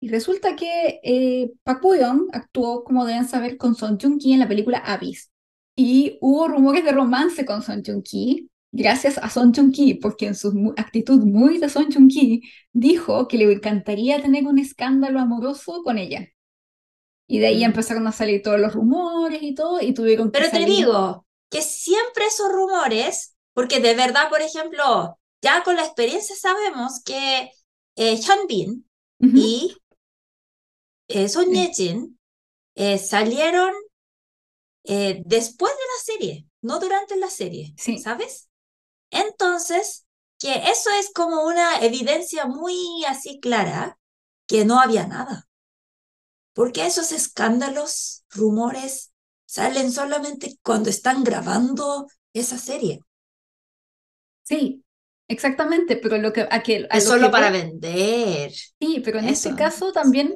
Y resulta que eh, Park bo actuó, como deben saber, con Son Joong-ki en la película Abyss. Y hubo rumores de romance con Son Joong-ki, gracias a Son Joong-ki, porque en su actitud muy de Son Joong-ki, dijo que le encantaría tener un escándalo amoroso con ella. Y de ahí empezaron a salir todos los rumores y todo, y tuvieron que Pero te digo que siempre esos rumores, porque de verdad, por ejemplo, ya con la experiencia sabemos que eh, Hyunbin y eh, Son Ye-jin eh, salieron eh, después de la serie, no durante la serie, sí. ¿sabes? Entonces, que eso es como una evidencia muy así clara que no había nada. Porque esos escándalos, rumores, salen solamente cuando están grabando esa serie. Sí, exactamente, pero lo que... Aquel, es solo para vender. Sí, pero en este caso también...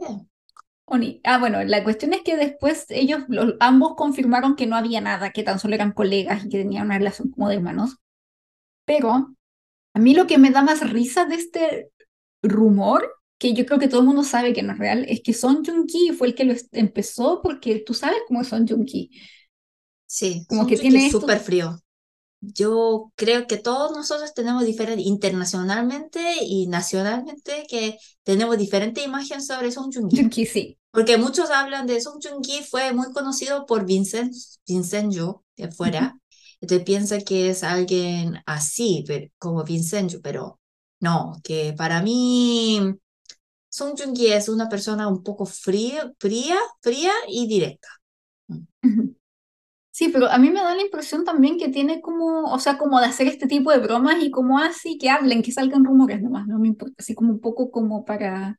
Ah, bueno, la cuestión es que después ellos ambos confirmaron que no había nada, que tan solo eran colegas y que tenían una relación como de hermanos. Pero a mí lo que me da más risa de este rumor que yo creo que todo el mundo sabe que no es real, es que Son Joong-ki fue el que lo empezó porque tú sabes cómo es Son Joong-ki. Sí, como que tiene súper frío. Yo creo que todos nosotros tenemos diferente, internacionalmente y nacionalmente, que tenemos diferente imagen sobre Song Joong-ki. sí. Porque muchos hablan de Song Joong-ki, fue muy conocido por Vincent, Vincent Yo, de fuera. Entonces piensa que es alguien así, como Vincent Yo, pero no, que para mí Song Joong-ki es una persona un poco fría, fría, fría y directa. Sí, pero a mí me da la impresión también que tiene como, o sea, como de hacer este tipo de bromas y como así, que hablen, que salgan rumores nomás, no me importa, así como un poco como para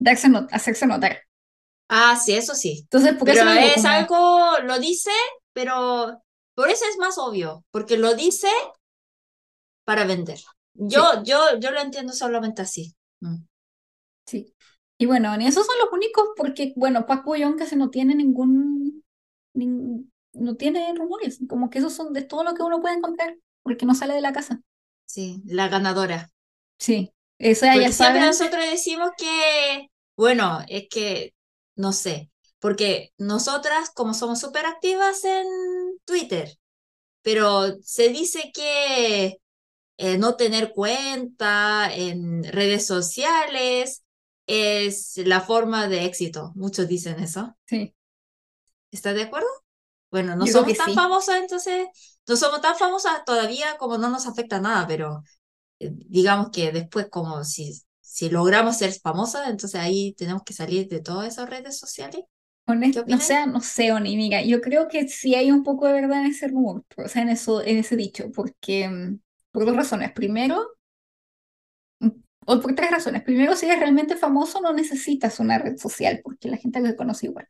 darse hacerse notar. Ah, sí, eso sí. Entonces, porque pero es algo, lo dice, pero por eso es más obvio, porque lo dice para vender. Yo, yo, yo lo entiendo solamente así. Mm. Sí. Y bueno, esos son los únicos porque, bueno, Pac Boyón casi no tiene ningún, no tiene rumores, como que esos son de todo lo que uno puede encontrar, porque no sale de la casa. Sí, la ganadora. Sí, esa ya siempre nosotros decimos que, bueno, es que, no sé, porque nosotras como somos súper activas en Twitter, pero se dice que eh, no tener cuenta en redes sociales es la forma de éxito. Muchos dicen eso. Sí. ¿Estás de acuerdo? Bueno, no somos tan famosas, entonces, no somos tan famosas todavía como no nos afecta nada, pero eh, digamos que después como si, si logramos ser famosas, entonces ahí tenemos que salir de todas esas redes sociales. Honesto, o sea, no sé, Oni, mira, yo creo que sí hay un poco de verdad en ese rumor, o sea, en eso, en ese dicho, porque mm, por dos razones. Primero, o por tres razones. Primero, si eres realmente famoso, no necesitas una red social, porque la gente te conoce igual.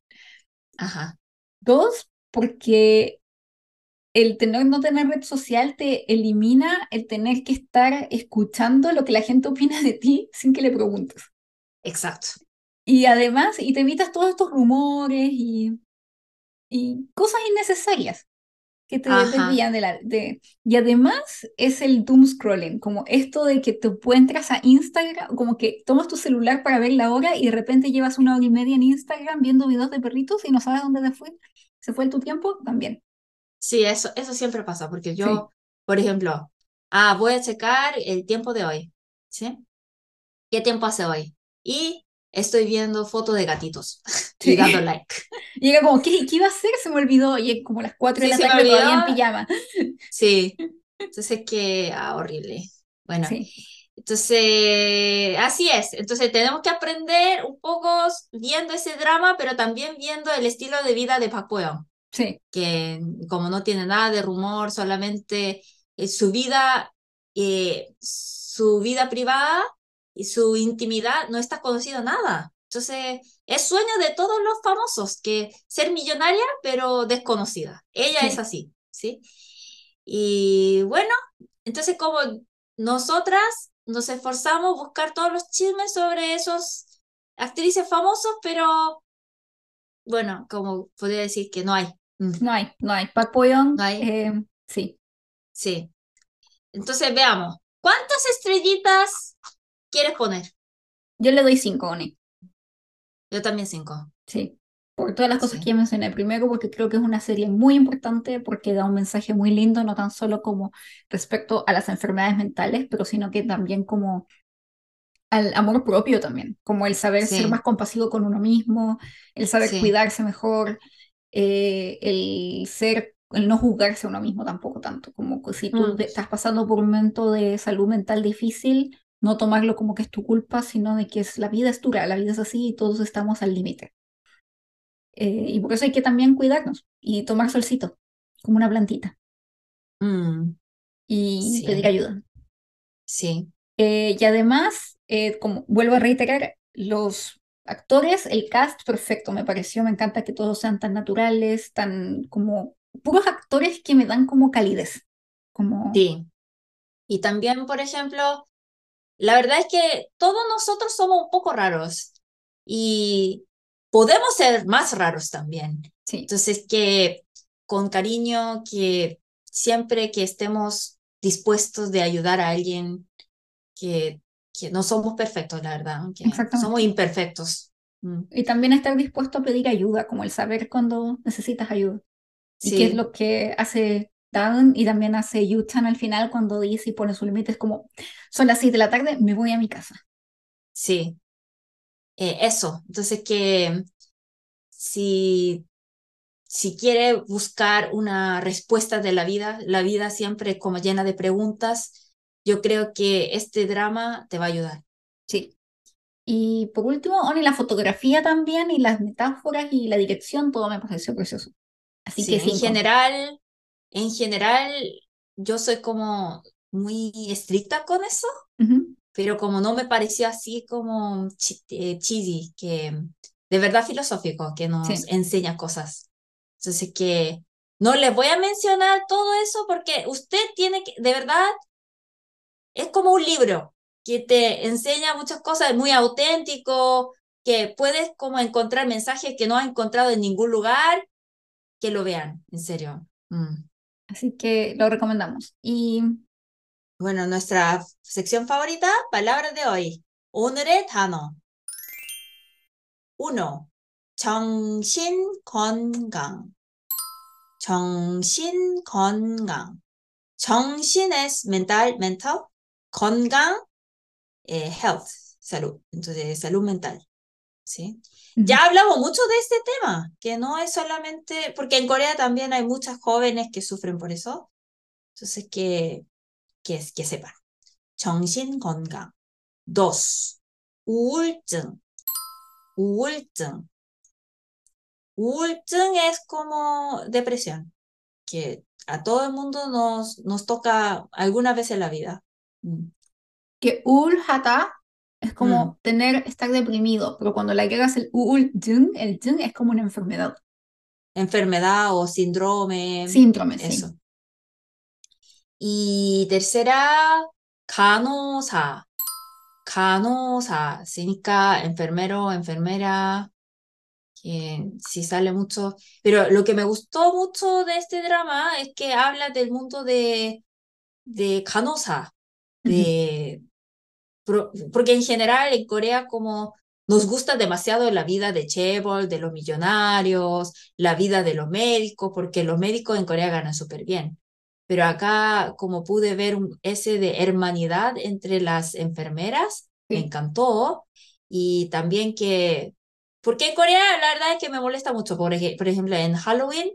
Ajá. Dos, porque el tener no tener red social te elimina el tener que estar escuchando lo que la gente opina de ti sin que le preguntes. Exacto. Y además, y te evitas todos estos rumores y, y cosas innecesarias que te desvían de la... De, y además es el doom scrolling, como esto de que te encuentras a Instagram, como que tomas tu celular para ver la hora y de repente llevas una hora y media en Instagram viendo videos de perritos y no sabes dónde te fue. ¿Se fue tu tiempo? También. Sí, eso, eso siempre pasa, porque yo, por ejemplo, ah, voy a checar el tiempo de hoy, ¿sí? ¿Qué tiempo hace hoy? Y estoy viendo fotos de gatitos (laughs) (laughs) y dando like. Era como, ¿qué, ¿qué, iba a hacer? Se me olvidó. Y es como las 4 de la tarde todavía en pijama. Sí. (laughs) Entonces, que ah, horrible. Bueno, entonces, así es. Entonces, tenemos que aprender un poco viendo ese drama, pero también viendo el estilo de vida de Park Sí. Que como no tiene nada de rumor, solamente eh, su vida, eh, su vida privada y su intimidad no está conocido nada. Entonces, es sueño de todos los famosos, que ser millonaria, pero desconocida. Ella es así, ¿sí? Y bueno, entonces como nosotras nos esforzamos a buscar todos los chismes sobre esos actrices famosos, pero bueno, como podría decir que no hay. Mm. No hay, no hay. Park Boyon, no hay. Eh, sí. Sí. Entonces veamos, ¿cuántas estrellitas quieres poner? Yo le doy cinco, Oni. Yo también cinco. Sí, por todas las cosas que ya mencioné. Primero, porque creo que es una serie muy importante, porque da un mensaje muy lindo, no tan solo como respecto a las enfermedades mentales, pero sino que también como al amor propio también, como el saber ser más compasivo con uno mismo, el saber cuidarse mejor, eh, el ser, el no juzgarse a uno mismo tampoco tanto, como si tú mm. estás pasando por un momento de salud mental difícil, no tomarlo como que es tu culpa, sino de que es, la vida es dura, la vida es así y todos estamos al límite. Eh, y por eso hay que también cuidarnos y tomar solcito, como una plantita. Mm, y pedir ayuda. Sí. Eh, y además, eh, como vuelvo a reiterar, los actores, el cast perfecto me pareció, me encanta que todos sean tan naturales, tan como puros actores que me dan como calidez. Como... Sí. Y también, por ejemplo, la verdad es que todos nosotros somos un poco raros y podemos ser más raros también. Sí. Entonces, que con cariño, que siempre que estemos dispuestos de ayudar a alguien, que, que no somos perfectos, la verdad, que somos imperfectos. Mm. Y también estar dispuesto a pedir ayuda, como el saber cuando necesitas ayuda. Y qué es lo que hace Dan y también hace Yuchan al final cuando dice y pone su límite, es como, son las 6 de la tarde, me voy a mi casa. Sí, eh, eso. Entonces que si, si quiere buscar una respuesta de la vida, la vida siempre como llena de preguntas, yo creo que este drama te va a ayudar. Sí. Y por último, Oni, la fotografía también y las metáforas y la dirección, todo me pareció precioso. Así que en general, en general, yo soy como muy estricta con eso, pero como no me pareció así como eh, cheesy, que de verdad filosófico, que nos enseña cosas. Entonces que no les voy a mencionar todo eso porque usted tiene que, de verdad, es como un libro que te enseña muchas cosas, muy auténtico, que puedes como encontrar mensajes que no has encontrado en ningún lugar, que lo vean, en serio. Mm. Así que lo recomendamos. Y bueno, nuestra sección favorita, palabras de hoy. 오늘의 단어. 1. 정신 건강. 정신 건강. 정신 es mental, mental. 건강, eh, health, salud. Entonces, salud mental. ¿Sí? Ya hablamos mucho de este tema, que no es solamente, porque en Corea también hay muchas jóvenes que sufren por eso. Entonces, que, que, que sepan. 정신 건강. Dos. 우울증. 우울증. 우울증 es como depresión, que a todo el mundo nos, nos toca alguna vez en la vida. Mm. Que ulhata es como mm. tener, estar deprimido, pero cuando le agregas el ul el jung es como una enfermedad. Enfermedad o síndrome. Síndrome, eso. Y tercera, canosa. Canosa, significa enfermero, enfermera, que si sale mucho. Pero lo que me gustó mucho de este drama es que habla del mundo de, de canosa, de, porque en general en Corea como nos gusta demasiado la vida de Chebol, de los millonarios, la vida de los médicos, porque los médicos en Corea ganan súper bien. Pero acá, como pude ver ese de hermanidad entre las enfermeras, me encantó. Y también que, porque en Corea la verdad es que me molesta mucho, por, por ejemplo, en Halloween,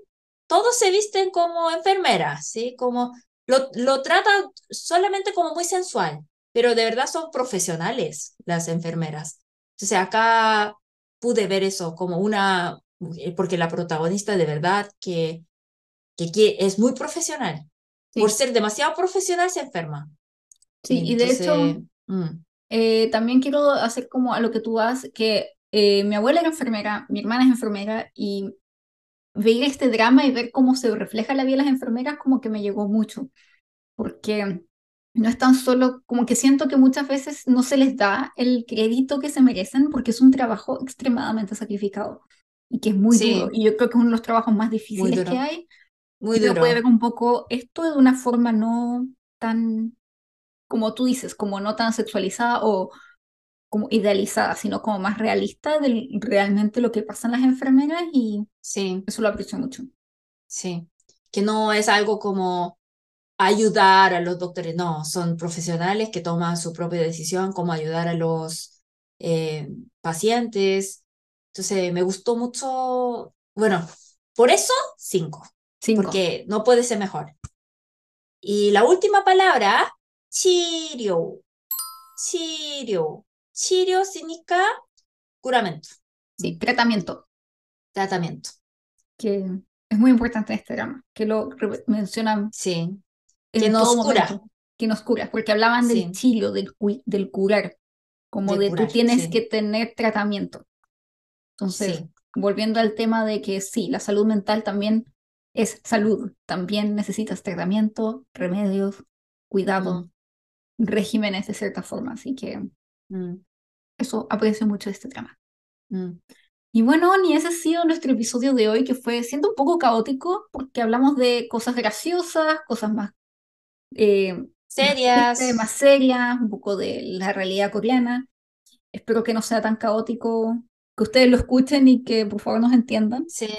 todos se visten como enfermeras, ¿sí? Como lo, lo tratan solamente como muy sensual pero de verdad son profesionales las enfermeras. Entonces acá pude ver eso como una, porque la protagonista de verdad que, que, es muy profesional. Por ser demasiado profesional se enferma. Sí, y de hecho, mm. eh, también quiero hacer como a lo que tú vas, que eh, mi abuela era enfermera, mi hermana es enfermera, y ver este drama y ver cómo se refleja la vida de las enfermeras como que me llegó mucho, porque no es tan solo, como que siento que muchas veces no se les da el crédito que se merecen porque es un trabajo extremadamente sacrificado y que es muy duro. Y yo creo que es uno de los trabajos más difíciles que hay. Muy duro. puede ver un poco esto de una forma no tan, como tú dices, como no tan sexualizada o como idealizada, sino como más realista de realmente lo que pasa en las enfermeras y sí. eso lo aprecio mucho. Sí, que no es algo como ayudar a los doctores, no, son profesionales que toman su propia decisión, cómo ayudar a los eh, pacientes. Entonces, me gustó mucho, bueno, por eso, cinco, cinco, porque no puede ser mejor. Y la última palabra, chirio. Chirio. Chirio significa curamento. Sí, tratamiento. Tratamiento. Que es muy importante este drama, que lo mencionan sí que nos cura. que nos cura, porque hablaban del chilo, del, del curar, como de, tú tienes que tener tratamiento. Entonces, volviendo al tema de que sí, la salud mental también es salud, también necesitas tratamiento, remedios, cuidado, mm. regímenes de cierta forma, así que mm. eso aprecio mucho de este tema. Mm. Y bueno, ni ese ha sido nuestro episodio de hoy, que fue siendo un poco caótico, porque hablamos de cosas graciosas, cosas más eh, serias. Más, serias, un poco de la realidad coreana. Espero que no sea tan caótico, que ustedes lo escuchen y que por favor nos entiendan. Sí,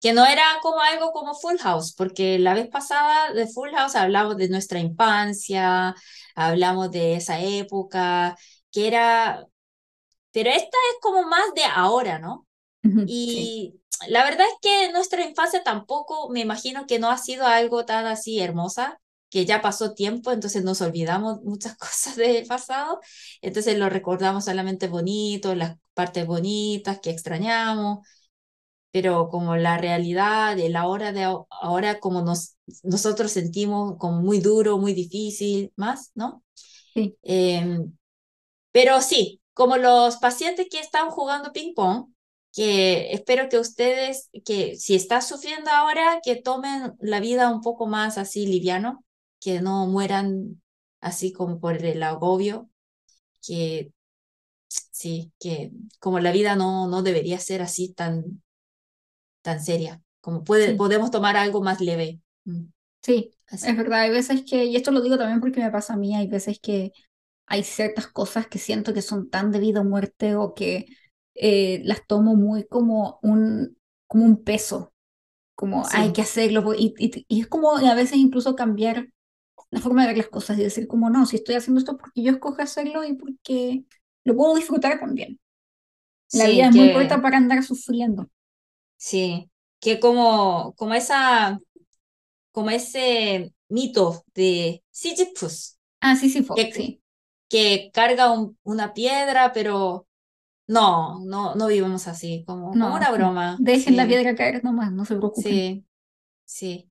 que no era como algo como Full House, porque la vez pasada de Full House hablamos de nuestra infancia, hablamos de esa época, que era, pero esta es como más de ahora, ¿no? y la verdad es que nuestra infancia tampoco, me imagino que no ha sido algo tan así hermosa, que ya pasó tiempo, entonces nos olvidamos muchas (laughs) cosas del pasado, entonces lo recordamos solamente bonito, las partes bonitas que extrañamos, pero como la realidad de la hora de ahora, como nos, nosotros sentimos como muy duro, muy difícil, más, ¿no? Sí. Em, pero sí, como los pacientes que están jugando ping-pong, que espero que ustedes, que si están sufriendo ahora, que tomen la vida un poco más así liviano, que no mueran así como por el agobio, que sí, que como la vida no, no debería ser así tan, tan seria, como puede, podemos tomar algo más leve. Mm. Sí, es verdad, hay veces que, y esto lo digo también porque me pasa a mí, hay veces que hay ciertas cosas que siento que son tan de vida o muerte o que eh, las tomo muy como un, como un peso, como hay que hacerlo, y, y, es como a veces incluso cambiar la forma de ver las cosas y decir como no, si estoy haciendo esto porque yo escojo hacerlo y porque lo puedo disfrutar también. La vida es muy corta para andar sufriendo. Sí, que como, como esa, como ese mito de Sisyphus. Ah, sí, sí, que, sí. Que carga una piedra, pero no, no, no vivimos así, como, como una broma. Dejen la piedra caer nomás, no se preocupen. Sí, sí.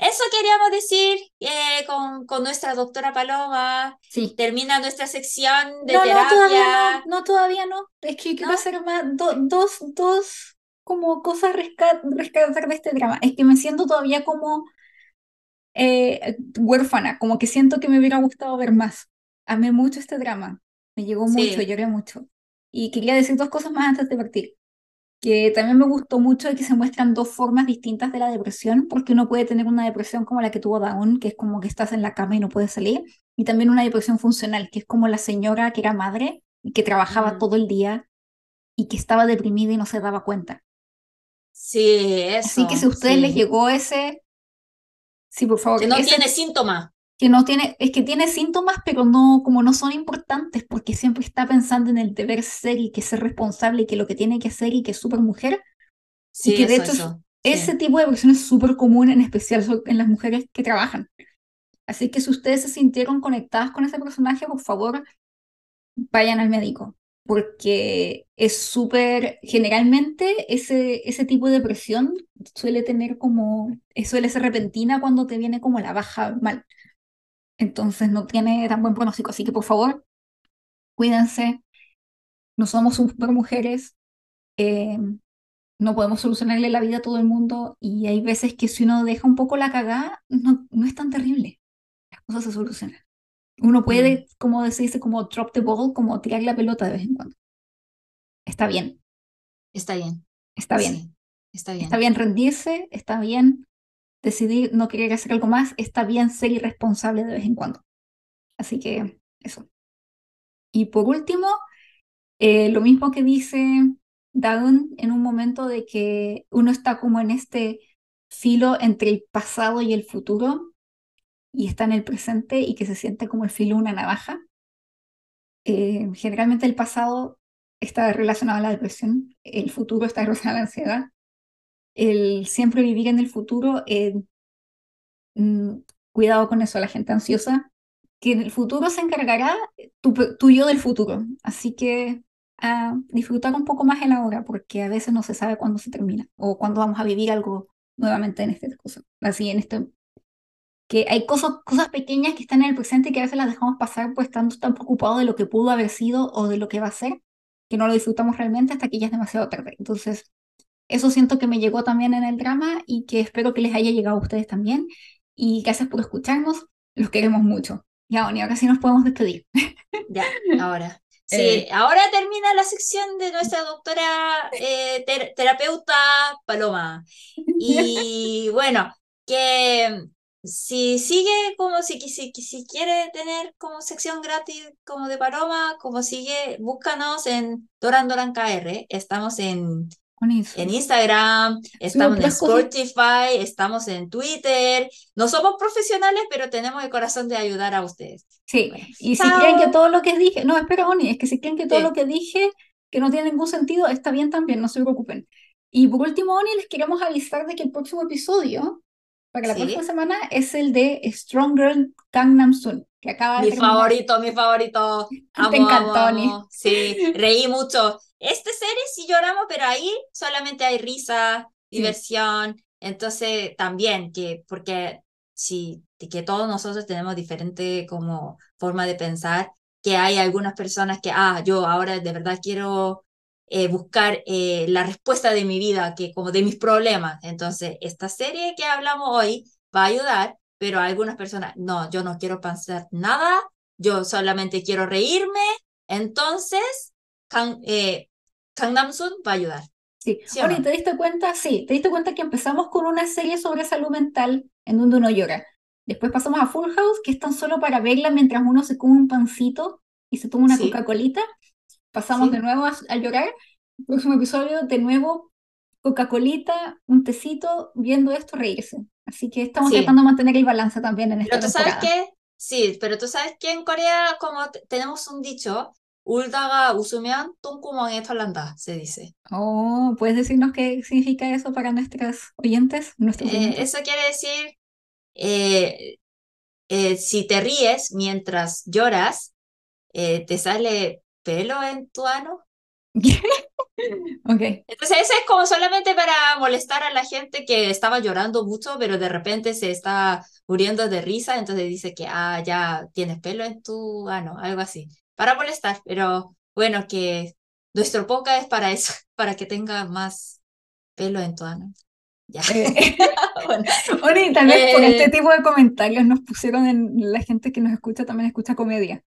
Eso queríamos decir eh, con, con, nuestra doctora Paloma. Sí. Termina nuestra sección de no, terapia. No, todavía no, no, todavía no. Es que quiero hacer más, dos, dos como cosas rescatar de este drama. Es que me siento todavía como eh, huérfana, como que siento que me hubiera gustado ver más. Amé mucho este drama, me llegó mucho, lloré mucho. Y quería decir dos cosas más antes de partir que también me gustó mucho de que se muestran dos formas distintas de la depresión, porque uno puede tener una depresión como la que tuvo Dawn, que es como que estás en la cama y no puedes salir, y también una depresión funcional, que es como la señora que era madre y que trabajaba todo el día y que estaba deprimida y no se daba cuenta. Sí, eso. Así que si a ustedes les llegó ese, sí, por favor. Que no tiene síntoma que no tiene, es que tiene síntomas, pero no, como no son importantes, porque siempre está pensando en el deber ser y que ser responsable y que lo que tiene que hacer y que es súper mujer. Sí, y que de hecho ese tipo de depresión es súper común, en especial en las mujeres que trabajan. Así que si ustedes se sintieron conectadas con ese personaje, por favor, vayan al médico, porque es súper, generalmente ese, ese tipo de depresión suele tener como, suele ser repentina cuando te viene como la baja mal. Entonces no tiene tan buen pronóstico. Así que por favor, cuídense. No somos super mujeres. Eh, no podemos solucionarle la vida a todo el mundo. Y hay veces que si uno deja un poco la cagada, no, no es tan terrible. Las cosas se solucionan. Uno puede, mm. como decirse, como drop the ball, como tirar la pelota de vez en cuando. Está bien. Está bien. Está bien. está bien. Está bien rendirse, está bien decidir no querer hacer algo más, está bien ser irresponsable de vez en cuando. Así que eso. Y por último, eh, lo mismo que dice Dawn en un momento de que uno está como en este filo entre el pasado y el futuro y está en el presente y que se siente como el filo de una navaja. Eh, generalmente el pasado está relacionado a la depresión, el futuro está (laughs) relacionado a la ansiedad el siempre vivir en el futuro, eh, mm, cuidado con eso, la gente ansiosa, que en el futuro se encargará tu, yo del futuro. Así que a disfrutar un poco más el ahora, porque a veces no se sabe cuándo se termina o cuándo vamos a vivir algo nuevamente en este cosa. Así en este que hay cosas, cosas pequeñas que están en el presente y que a veces las dejamos pasar pues estando tan preocupados de lo que pudo haber sido o de lo que va a ser, que no lo disfrutamos realmente hasta que ya es demasiado tarde. Entonces, eso siento que me llegó también en el drama y que espero que les haya llegado a ustedes también. Y gracias por escucharnos, los queremos mucho. Ya, Oni, ahora sí nos podemos despedir. (laughs) Ya, ahora. Sí, eh. ahora termina la sección de nuestra doctora eh, terapeuta Paloma. (laughs) Y bueno, que si sigue como si, si, si quiere tener como sección gratis como de Paloma, como sigue, búscanos en Doran Doran KR. Estamos en, en Instagram, estamos en Spotify, estamos en Twitter. No somos profesionales, pero tenemos el corazón de ayudar a ustedes. Sí, y si creen que todo lo que dije, no, espera, Oni, es que si creen que todo lo que dije que no tiene ningún sentido, está bien también, no se preocupen. Y por último, Oni, les queremos avisar de que el próximo episodio para la próxima semana es el de Stronger Gangnam Style, que acaba de Mi favorito, mi favorito. (laughs) Amo, Te encantó, Sí, reí mucho. Esta serie sí lloramos, pero ahí solamente hay risa, diversión. Entonces, también, que, porque sí, que todos nosotros tenemos diferente como forma de pensar, que hay algunas personas que, ah, yo ahora de verdad quiero eh, buscar eh, la respuesta de mi vida, que como de mis problemas. Entonces, esta serie que hablamos hoy va a ayudar, pero algunas personas, no, yo no quiero pensar nada, yo solamente quiero reírme. Entonces, Kang, eh, Namsun va a ayudar. Sí, ¿Sí ¿te diste cuenta? Sí, te diste cuenta que empezamos con una serie sobre salud mental en donde uno llora. Después pasamos a Full House, que es tan solo para verla mientras uno se come un pancito y se toma una Coca-Colita pasamos de nuevo a, llorar. Próximo episodio, de nuevo, Coca-Colita, un tecito, viendo esto, reírse. Así que estamos tratando de mantener el balance también en esta Pero tú sabes que, sí, pero tú sabes que en Corea, como tenemos un dicho, 울다가 웃으면 똥구멍에 털난다, se dice. Oh, ¿puedes decirnos qué significa eso para nuestros oyentes? Nuestros eh, eso quiere decir, eh, eh, si te ríes mientras lloras, te sale pelo en tu ano. (laughs) okay. Entonces eso es como solamente para molestar a la gente que estaba llorando mucho, pero de repente se está muriendo de risa, entonces dice que, ah, ya tienes pelo en tu ano, algo así, para molestar, pero bueno, que nuestro poca es para eso, (laughs) para que tenga más pelo en tu ano. Ya. Eh, (laughs) bueno, por este eh, tipo de comentarios nos pusieron en la gente que nos escucha también escucha comedia.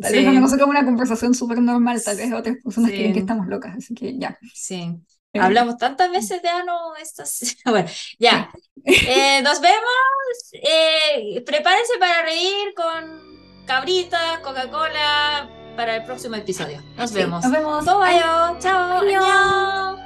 Tal vez no se como una conversación súper normal, tal vez otras personas creen que estamos locas, así que ya. Sí. Eh, Hablamos tantas veces de ano, estas... bueno, (laughs) ya. (laughs) Eh, nos vemos. Eh, prepárense para reír con cabrita, Coca-Cola para el próximo episodio. Nos vemos. Nos vemos. Chao. Chao. Adiós.